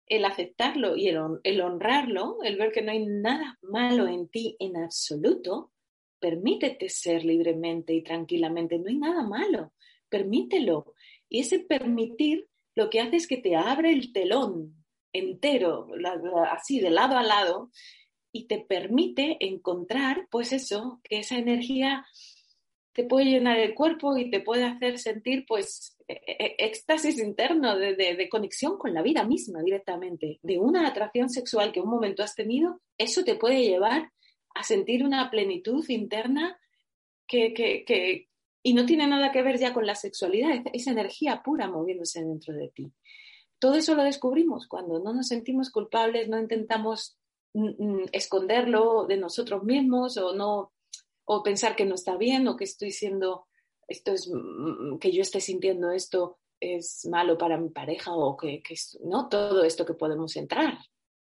el aceptarlo y el, honrarlo, el ver que no hay nada malo en ti en absoluto, permítete ser libremente y tranquilamente, no hay nada malo, permítelo. Y ese permitir lo que hace es que te abre el telón entero, así de lado a lado, y te permite encontrar, pues eso, que esa energía te puede llenar el cuerpo y te puede hacer sentir pues éxtasis interno de, conexión con la vida misma directamente, de una atracción sexual que un momento has tenido, eso te puede llevar a sentir una plenitud interna que, que, y no tiene nada que ver ya con la sexualidad, es energía pura moviéndose dentro de ti. Todo eso lo descubrimos cuando no nos sentimos culpables, no intentamos mm, mm, esconderlo de nosotros mismos o no o pensar que no está bien o que estoy siendo, esto es, mm, que yo esté sintiendo esto es malo para mi pareja o que, ¿no? Todo esto que podemos entrar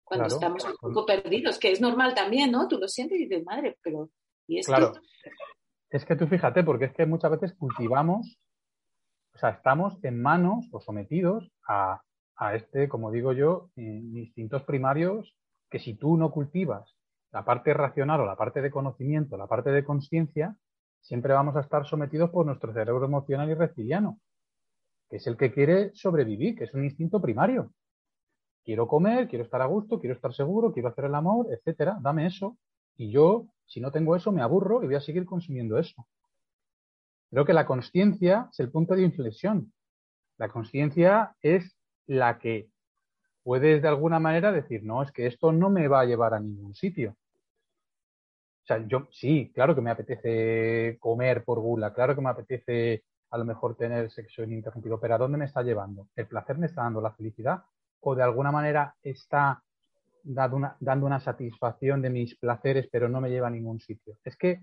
cuando estamos un poco perdidos, que es normal también, ¿no? Tú lo sientes y dices, madre, pero ¿y esto? Claro. Es que tú fíjate, porque es que muchas veces cultivamos, o sea, estamos en manos o sometidos a, a este, como digo yo, instintos primarios que si tú no cultivas la parte racional o la parte de conocimiento, la parte de conciencia, siempre vamos a estar sometidos por nuestro cerebro emocional y reptiliano, que es el que quiere sobrevivir, que es un instinto primario. Quiero comer, quiero estar a gusto, quiero estar seguro, quiero hacer el amor, etcétera, dame eso. Y yo, si no tengo eso, me aburro y voy a seguir consumiendo eso. Creo que la conciencia es el punto de inflexión. La conciencia es la que puedes de alguna manera decir, no, es que esto no me va a llevar a ningún sitio. Sea, yo sí, claro que me apetece comer por gula, claro que me apetece a lo mejor tener sexo ininterrumpido, pero ¿a dónde me está llevando? ¿El placer me está dando la felicidad? o de alguna manera está dando una, dando una satisfacción de mis placeres, pero no me lleva a ningún sitio. Es que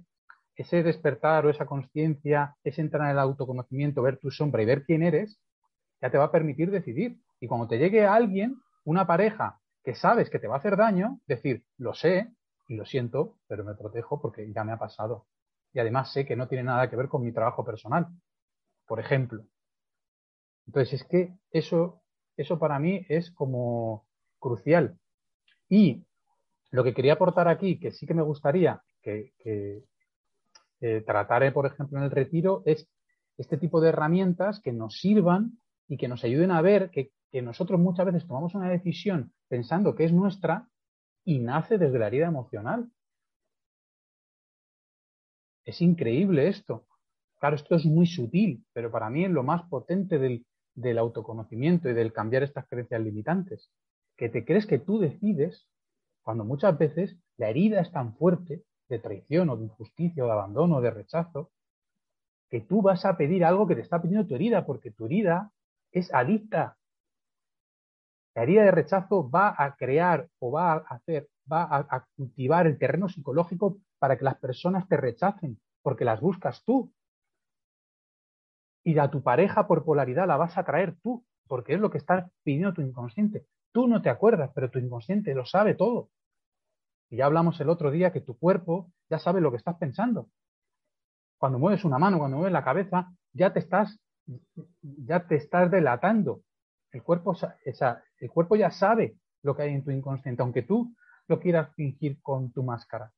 ese despertar o esa conciencia, ese entrar en el autoconocimiento, ver tu sombra y ver quién eres, ya te va a permitir decidir. Y cuando te llegue alguien, una pareja que sabes que te va a hacer daño, decir, lo sé y lo siento, pero me protejo porque ya me ha pasado. Y además sé que no tiene nada que ver con mi trabajo personal, por ejemplo. Entonces es que eso, eso para mí es como crucial. Y lo que quería aportar aquí, que sí que me gustaría que, que eh, tratar, por ejemplo, en el retiro, es este tipo de herramientas que nos sirvan y que nos ayuden a ver que, que nosotros muchas veces tomamos una decisión pensando que es nuestra y nace desde la herida emocional. Es increíble esto. Claro, esto es muy sutil, pero para mí es lo más potente del, del autoconocimiento y del cambiar estas creencias limitantes. Que te crees que tú decides cuando muchas veces la herida es tan fuerte de traición o de injusticia o de abandono o de rechazo, que tú vas a pedir algo que te está pidiendo tu herida, porque tu herida es adicta. La herida de rechazo va a crear o va a hacer, va a, cultivar el terreno psicológico para que las personas te rechacen, porque las buscas tú. Y a tu pareja por polaridad la vas a traer tú, porque es lo que está pidiendo tu inconsciente. Tú no te acuerdas, pero tu inconsciente lo sabe todo. Y ya hablamos el otro día que tu cuerpo ya sabe lo que estás pensando. Cuando mueves una mano, cuando mueves la cabeza, ya te estás, ya te estás delatando. El cuerpo, el cuerpo ya sabe lo que hay en tu inconsciente, aunque tú lo quieras fingir con tu máscara.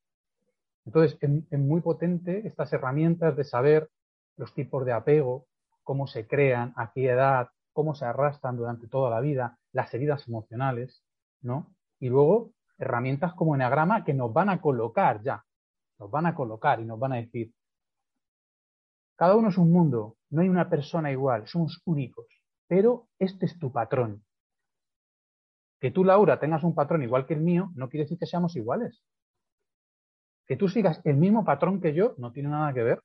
Entonces, es, muy potente estas herramientas de saber los tipos de apego, cómo se crean, a qué edad, cómo se arrastran durante toda la vida, las heridas emocionales, ¿no? Y luego herramientas como Enneagrama que nos van a colocar ya, nos van a colocar y nos van a decir, cada uno es un mundo, no hay una persona igual, somos únicos, pero este es tu patrón. Que tú, Laura, tengas un patrón igual que el mío, no quiere decir que seamos iguales. Que tú sigas el mismo patrón que yo, no tiene nada que ver.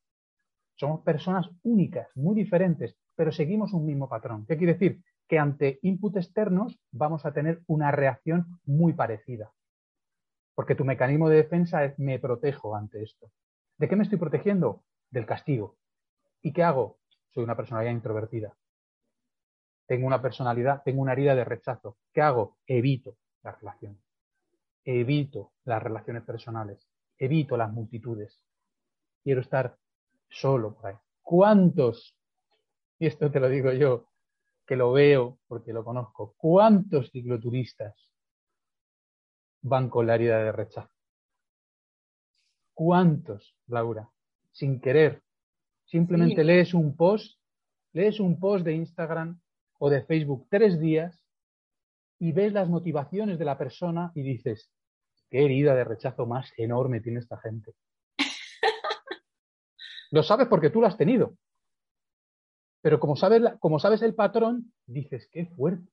Somos personas únicas, muy diferentes, pero seguimos un mismo patrón. ¿Qué quiere decir? Que ante input externos vamos a tener una reacción muy parecida. Porque tu mecanismo de defensa es me protejo ante esto. ¿De qué me estoy protegiendo? Del castigo. ¿Y qué hago? Soy una personalidad introvertida. Tengo una personalidad, tengo una herida de rechazo. ¿Qué hago? Evito las relaciones. Evito las relaciones personales. Evito las multitudes. Quiero estar solo por ahí. ¿Cuántos? Y esto te lo digo yo, que lo veo porque lo conozco. ¿Cuántos cicloturistas van con la herida de rechazo. ¿Cuántos, Laura? Sin querer. Simplemente lees un post, lees un post de Instagram o de Facebook tres días y ves las motivaciones de la persona y dices, qué herida de rechazo más enorme tiene esta gente. Lo sabes porque tú lo has tenido. Pero como sabes, como sabes el patrón, dices, qué fuerte.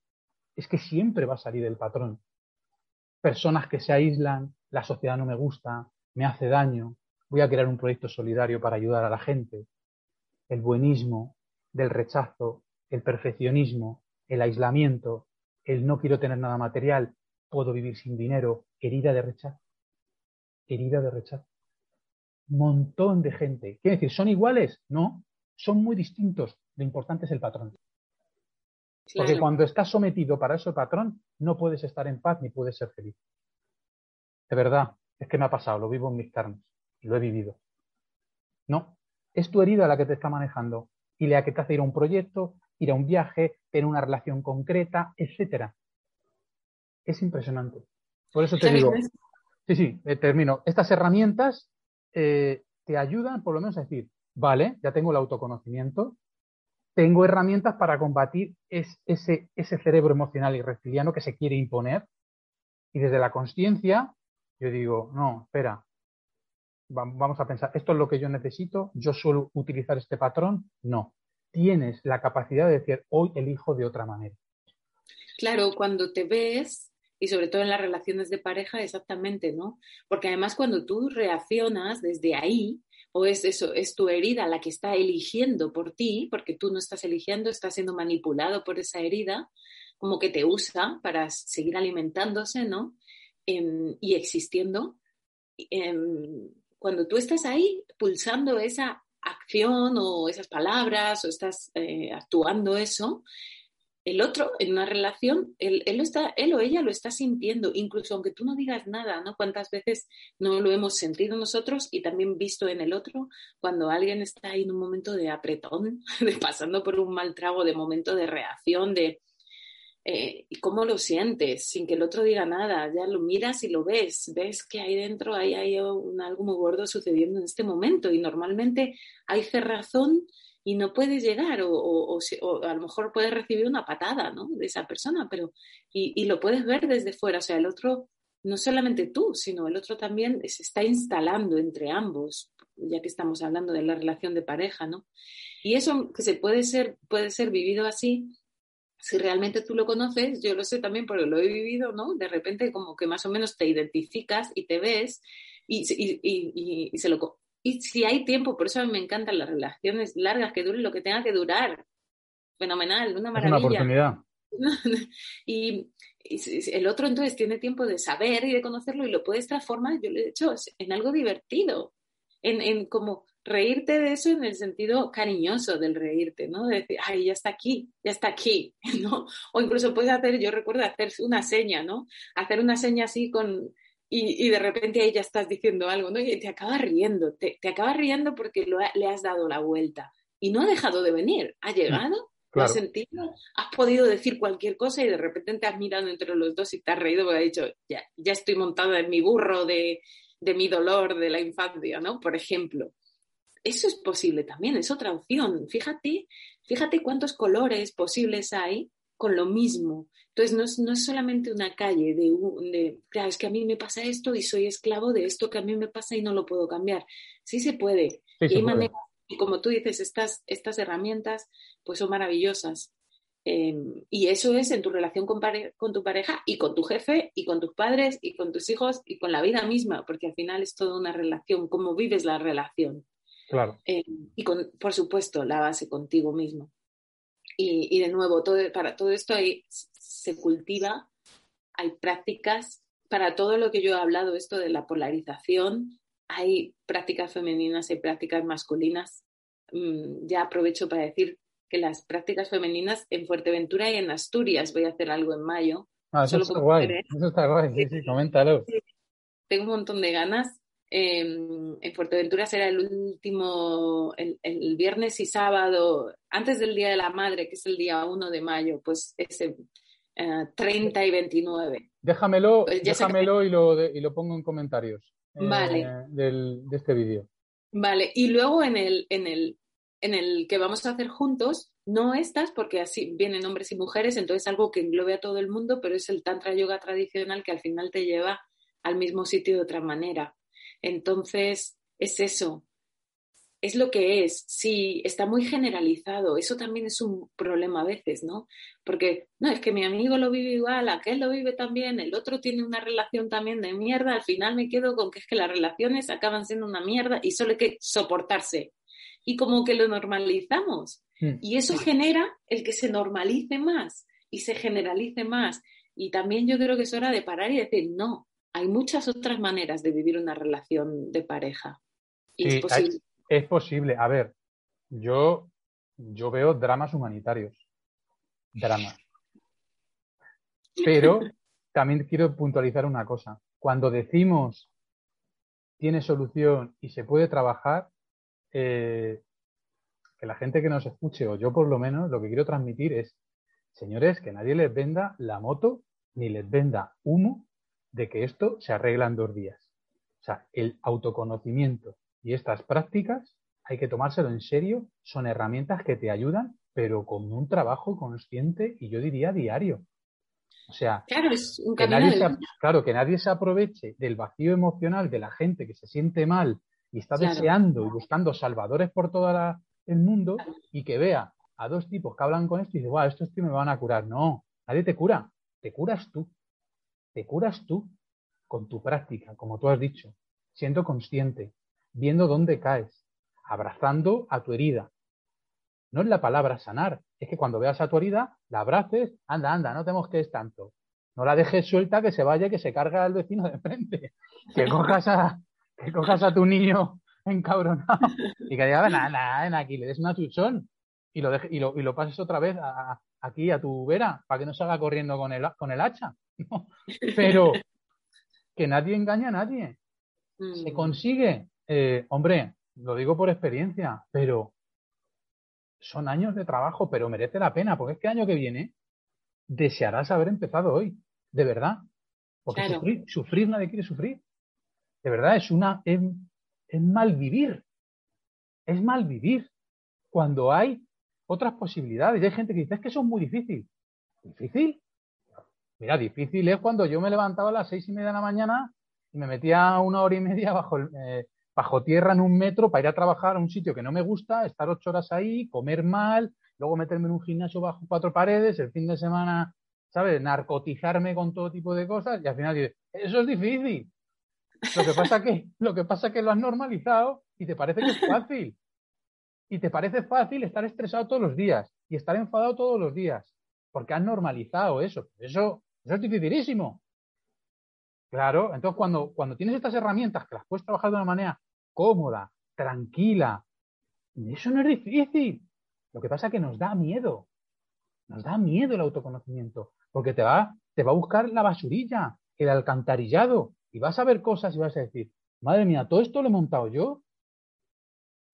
Es que siempre va a salir el patrón personas que se aíslan, la sociedad no me gusta, me hace daño, voy a crear un proyecto solidario para ayudar a la gente. El buenismo, del rechazo, el perfeccionismo, el aislamiento, el no quiero tener nada material, puedo vivir sin dinero, herida de rechazo. Herida de rechazo. Montón de gente. ¿Quiere decir, son iguales? No, son muy distintos. Lo importante es el patrón. Porque cuando estás sometido para ese patrón, no puedes estar en paz ni puedes ser feliz. De verdad, es que me ha pasado, lo vivo en mis carnes, lo he vivido. No, es tu herida la que te está manejando y la que te hace ir a un proyecto, ir a un viaje, tener una relación concreta, etcétera. Es impresionante. Por eso te digo, sí, sí, eh, termino. Estas herramientas eh, te ayudan por lo menos a decir, vale, ya tengo el autoconocimiento, tengo herramientas para combatir ese, ese cerebro emocional y reptiliano que se quiere imponer. Y desde la conciencia, yo digo, no, espera, vamos a pensar, ¿esto es lo que yo necesito? ¿Yo suelo utilizar este patrón? No. Tienes la capacidad de decir, hoy elijo de otra manera. Claro, cuando te ves, y sobre todo en las relaciones de pareja, exactamente, ¿no? Porque además cuando tú reaccionas desde ahí, o es eso, es tu herida la que está eligiendo por ti, porque tú no estás eligiendo, estás siendo manipulado por esa herida, como que te usa para seguir alimentándose, ¿no? Y existiendo. Em, cuando tú estás ahí pulsando esa acción o esas palabras o estás eh, actuando eso, el otro en una relación, él, él, él o ella lo está sintiendo, incluso aunque tú no digas nada, ¿no? Cuántas veces no lo hemos sentido nosotros y también visto en el otro cuando alguien está ahí en un momento de apretón, de pasando por un mal trago, de momento de reacción, de, eh, y cómo lo sientes sin que el otro diga nada, ya lo miras y lo ves, ves que ahí dentro hay, hay un, algo muy gordo sucediendo en este momento y normalmente hay cerrazón y no puedes llegar o, o, a lo mejor puedes recibir una patada ¿no? de esa persona, pero y, y, lo puedes ver desde fuera, o sea, el otro, no solamente tú, sino el otro también se está instalando entre ambos, ya que estamos hablando de la relación de pareja, ¿no? Y eso que se puede ser, puede ser vivido así, si realmente tú lo conoces, yo lo sé también porque lo he vivido, ¿no? De repente como que más o menos te identificas y te ves y, y, y, se lo... Y si hay tiempo, por eso a mí me encantan las relaciones largas, que duren lo que tenga que durar. Fenomenal, una maravilla. Es una oportunidad. y, el otro entonces tiene tiempo de saber y de conocerlo y lo puedes transformar, yo lo he hecho, en algo divertido, en, en como reírte de eso en el sentido cariñoso del reírte, ¿no? De decir, ay, ya está aquí, ya está aquí, ¿no? O incluso puedes hacer, yo recuerdo hacer una seña, ¿no? Hacer una seña así con, y, y de repente ahí ya estás diciendo algo, ¿no? Y te acabas riendo, te, te acabas riendo porque lo le has dado la vuelta. Y no ha dejado de venir, ha llegado, lo has sentido, has podido decir cualquier cosa y de repente te has mirado entre los dos y te has reído porque has dicho, ya, ya estoy montada en mi burro de, de mi dolor de la infancia, ¿no? Por ejemplo eso es posible también, es otra opción. Fíjate, fíjate cuántos colores posibles hay con lo mismo. Entonces, no es, no es solamente una calle de, de, claro, es que a mí me pasa esto y soy esclavo de esto que a mí me pasa y no lo puedo cambiar. Sí se puede. y, como tú dices, estas, estas herramientas pues son maravillosas. Em, y eso es en tu relación con, con, tu pareja y con tu jefe y con tus padres y con tus hijos y con la vida misma, porque al final es toda una relación, cómo vives la relación. Claro. Eh, y con, por supuesto, la base contigo mismo. Y, y de nuevo, todo, para todo esto hay, se cultiva, hay prácticas, para todo lo que yo he hablado, esto de la polarización, hay prácticas femeninas, hay prácticas masculinas. Mm, ya aprovecho para decir que las prácticas femeninas en Fuerteventura y en Asturias voy a hacer algo en mayo. Ah, eso está guay, eso está guay, sí, sí, coméntalo. Tengo un montón de ganas en Fuerteventura será el último, el, viernes y sábado, antes del Día de la Madre, que es el día 1 de mayo, pues ese 30 y 29. Déjamelo, pues déjamelo y, lo, y lo pongo en comentarios eh, de este vídeo. Vale, y luego en el, en, el, en el que vamos a hacer juntos, no estas, porque así vienen hombres y mujeres, entonces algo que englobe a todo el mundo, pero es el Tantra Yoga tradicional que al final te lleva al mismo sitio de otra manera. Entonces, es eso, es lo que es. Sí, está muy generalizado. Eso también es un problema a veces, ¿no? Porque, no, es que mi amigo lo vive igual, aquel lo vive también, el otro tiene una relación también de mierda. Al final me quedo con que es que las relaciones acaban siendo una mierda y solo hay que soportarse. Y como que lo normalizamos. Hmm. Y eso genera el que se normalice más y se generalice más. Y también yo creo que es hora de parar y decir, no, hay muchas otras maneras de vivir una relación de pareja. es, posible. es posible. A ver, yo, yo veo dramas humanitarios. Dramas. Pero también quiero puntualizar una cosa. Cuando decimos tiene solución y se puede trabajar, eh, que la gente que nos escuche, o yo por lo menos, lo que quiero transmitir es, señores, que nadie les venda la moto ni les venda humo de que esto se arregla en dos días. O sea, el autoconocimiento y estas prácticas hay que tomárselo en serio, son herramientas que te ayudan, pero con un trabajo consciente y yo diría diario. O sea, claro, es un que nadie se, claro, que nadie se aproveche del vacío emocional de la gente que se siente mal y está deseando y buscando salvadores por todo el mundo y que vea a dos tipos que hablan con esto y dice, wow, estos tíos me van a curar. No, nadie te cura, te curas tú te curas tú con tu práctica, como tú has dicho, siendo consciente, viendo dónde caes, abrazando a tu herida. no es la palabra sanar, es que cuando veas a tu herida, la abraces, anda, anda, no te es tanto. No la dejes suelta que se vaya que se carga al vecino de frente. Que cojas a, que cojas a tu niño encabronado y que diga, nada, nada, aquí le des una chuchón y lo, y lo, y lo pases otra vez aquí a tu vera para que no salga corriendo con el, con el hacha. Pero que nadie engaña a nadie. Se mm. consigue, eh, hombre, lo digo por experiencia, pero son años de trabajo, pero merece la pena, porque es que año que viene desearás haber empezado hoy, de verdad. Porque sufrir, sufrir, nadie quiere sufrir. De verdad, es una, es, es mal vivir. Es mal vivir cuando hay otras posibilidades. Y hay gente que dice, es que eso es muy difícil. ¿Difícil? Mira, difícil es cuando yo me levantaba a las seis y media de la mañana y me metía una hora y media bajo, eh, bajo tierra en un metro para ir a trabajar a un sitio que no me gusta, estar ocho horas ahí, comer mal, luego meterme en un gimnasio bajo cuatro paredes, el fin de semana, ¿sabes? Narcotizarme con todo tipo de cosas y al final dices, eso es difícil. Lo que pasa que, lo que pasa que lo has normalizado y te parece que es fácil. Y te parece fácil estar estresado todos los días y estar enfadado todos los días, porque has normalizado eso. Eso, eso es dificilísimo. Claro, entonces cuando, cuando tienes estas herramientas que las puedes trabajar de una manera cómoda, tranquila, eso no es difícil. Lo que pasa es que nos da miedo. Nos da miedo el autoconocimiento, porque te va, te va a buscar la basurilla, el alcantarillado, y vas a ver cosas y vas a decir, madre mía, todo esto lo he montado yo.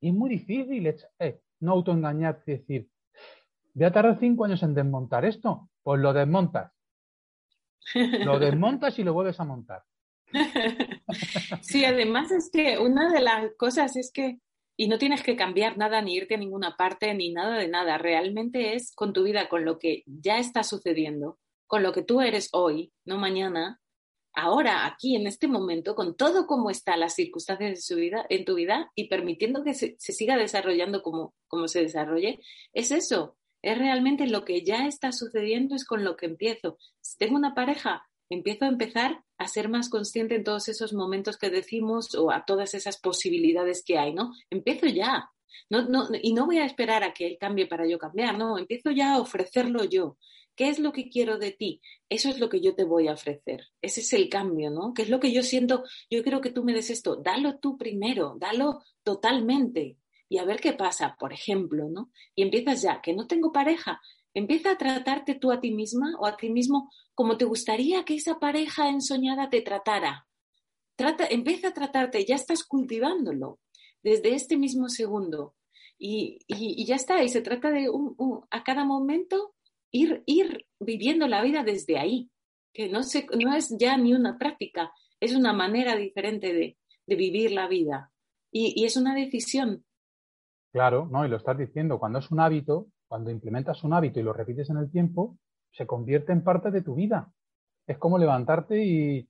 Y es muy difícil eh, no autoengañarte y decir, voy a tardar cinco años en desmontar esto. Pues lo desmontas. Lo desmontas y lo vuelves a montar. Sí, además es que una de las cosas es que, y no tienes que cambiar nada ni irte a ninguna parte ni nada de nada, realmente es con tu vida, con lo que ya está sucediendo, con lo que tú eres hoy, no mañana, ahora, aquí, en este momento, con todo como está las circunstancias de su vida, en tu vida y permitiendo que se, siga desarrollando como, como se desarrolle, es eso, es realmente lo que ya está sucediendo, es con lo que empiezo. Si tengo una pareja, empiezo a empezar a ser más consciente en todos esos momentos que decimos o a todas esas posibilidades que hay, ¿no? Empiezo ya. No, no, y no voy a esperar a que él cambie para yo cambiar, no, empiezo ya a ofrecerlo yo. ¿Qué es lo que quiero de ti? Eso es lo que yo te voy a ofrecer. Ese es el cambio, ¿no? ¿Qué es lo que yo siento? Yo quiero que tú me des esto. Dalo tú primero, dalo totalmente y a ver qué pasa, por ejemplo, ¿no? Y empiezas ya, que no tengo pareja, empieza a tratarte tú a ti misma o a ti mismo como te gustaría que esa pareja ensoñada te tratara. Trata, empieza a tratarte, ya estás cultivándolo desde este mismo segundo. Y, y, ya está, y se trata de a cada momento ir, ir viviendo la vida desde ahí, que no, se, no es ya ni una práctica, es una manera diferente de, de vivir la vida. Y, y, es una decisión. Claro, ¿no? Y lo estás diciendo, cuando es un hábito, cuando implementas un hábito y lo repites en el tiempo, se convierte en parte de tu vida. Es como levantarte y,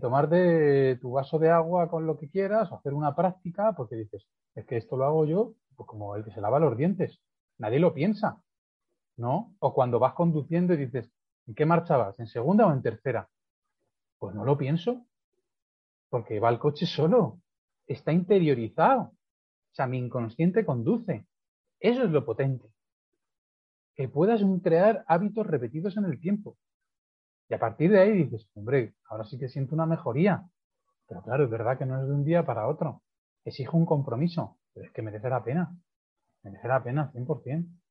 tomarte tu vaso de agua con lo que quieras, o hacer una práctica, porque dices, es que esto lo hago yo, pues como el que se lava los dientes. Nadie lo piensa. ¿no? O cuando vas conduciendo y dices, ¿en qué marcha vas? ¿En segunda o en tercera? Pues no lo pienso, porque va el coche solo, está interiorizado. O sea, mi inconsciente conduce. Eso es lo potente. Que puedas crear hábitos repetidos en el tiempo. Y a partir de ahí dices, hombre, ahora sí que siento una mejoría. Pero claro, es verdad que no es de un día para otro. Exijo un compromiso, pero es que merece la pena. Merece la pena, 100%.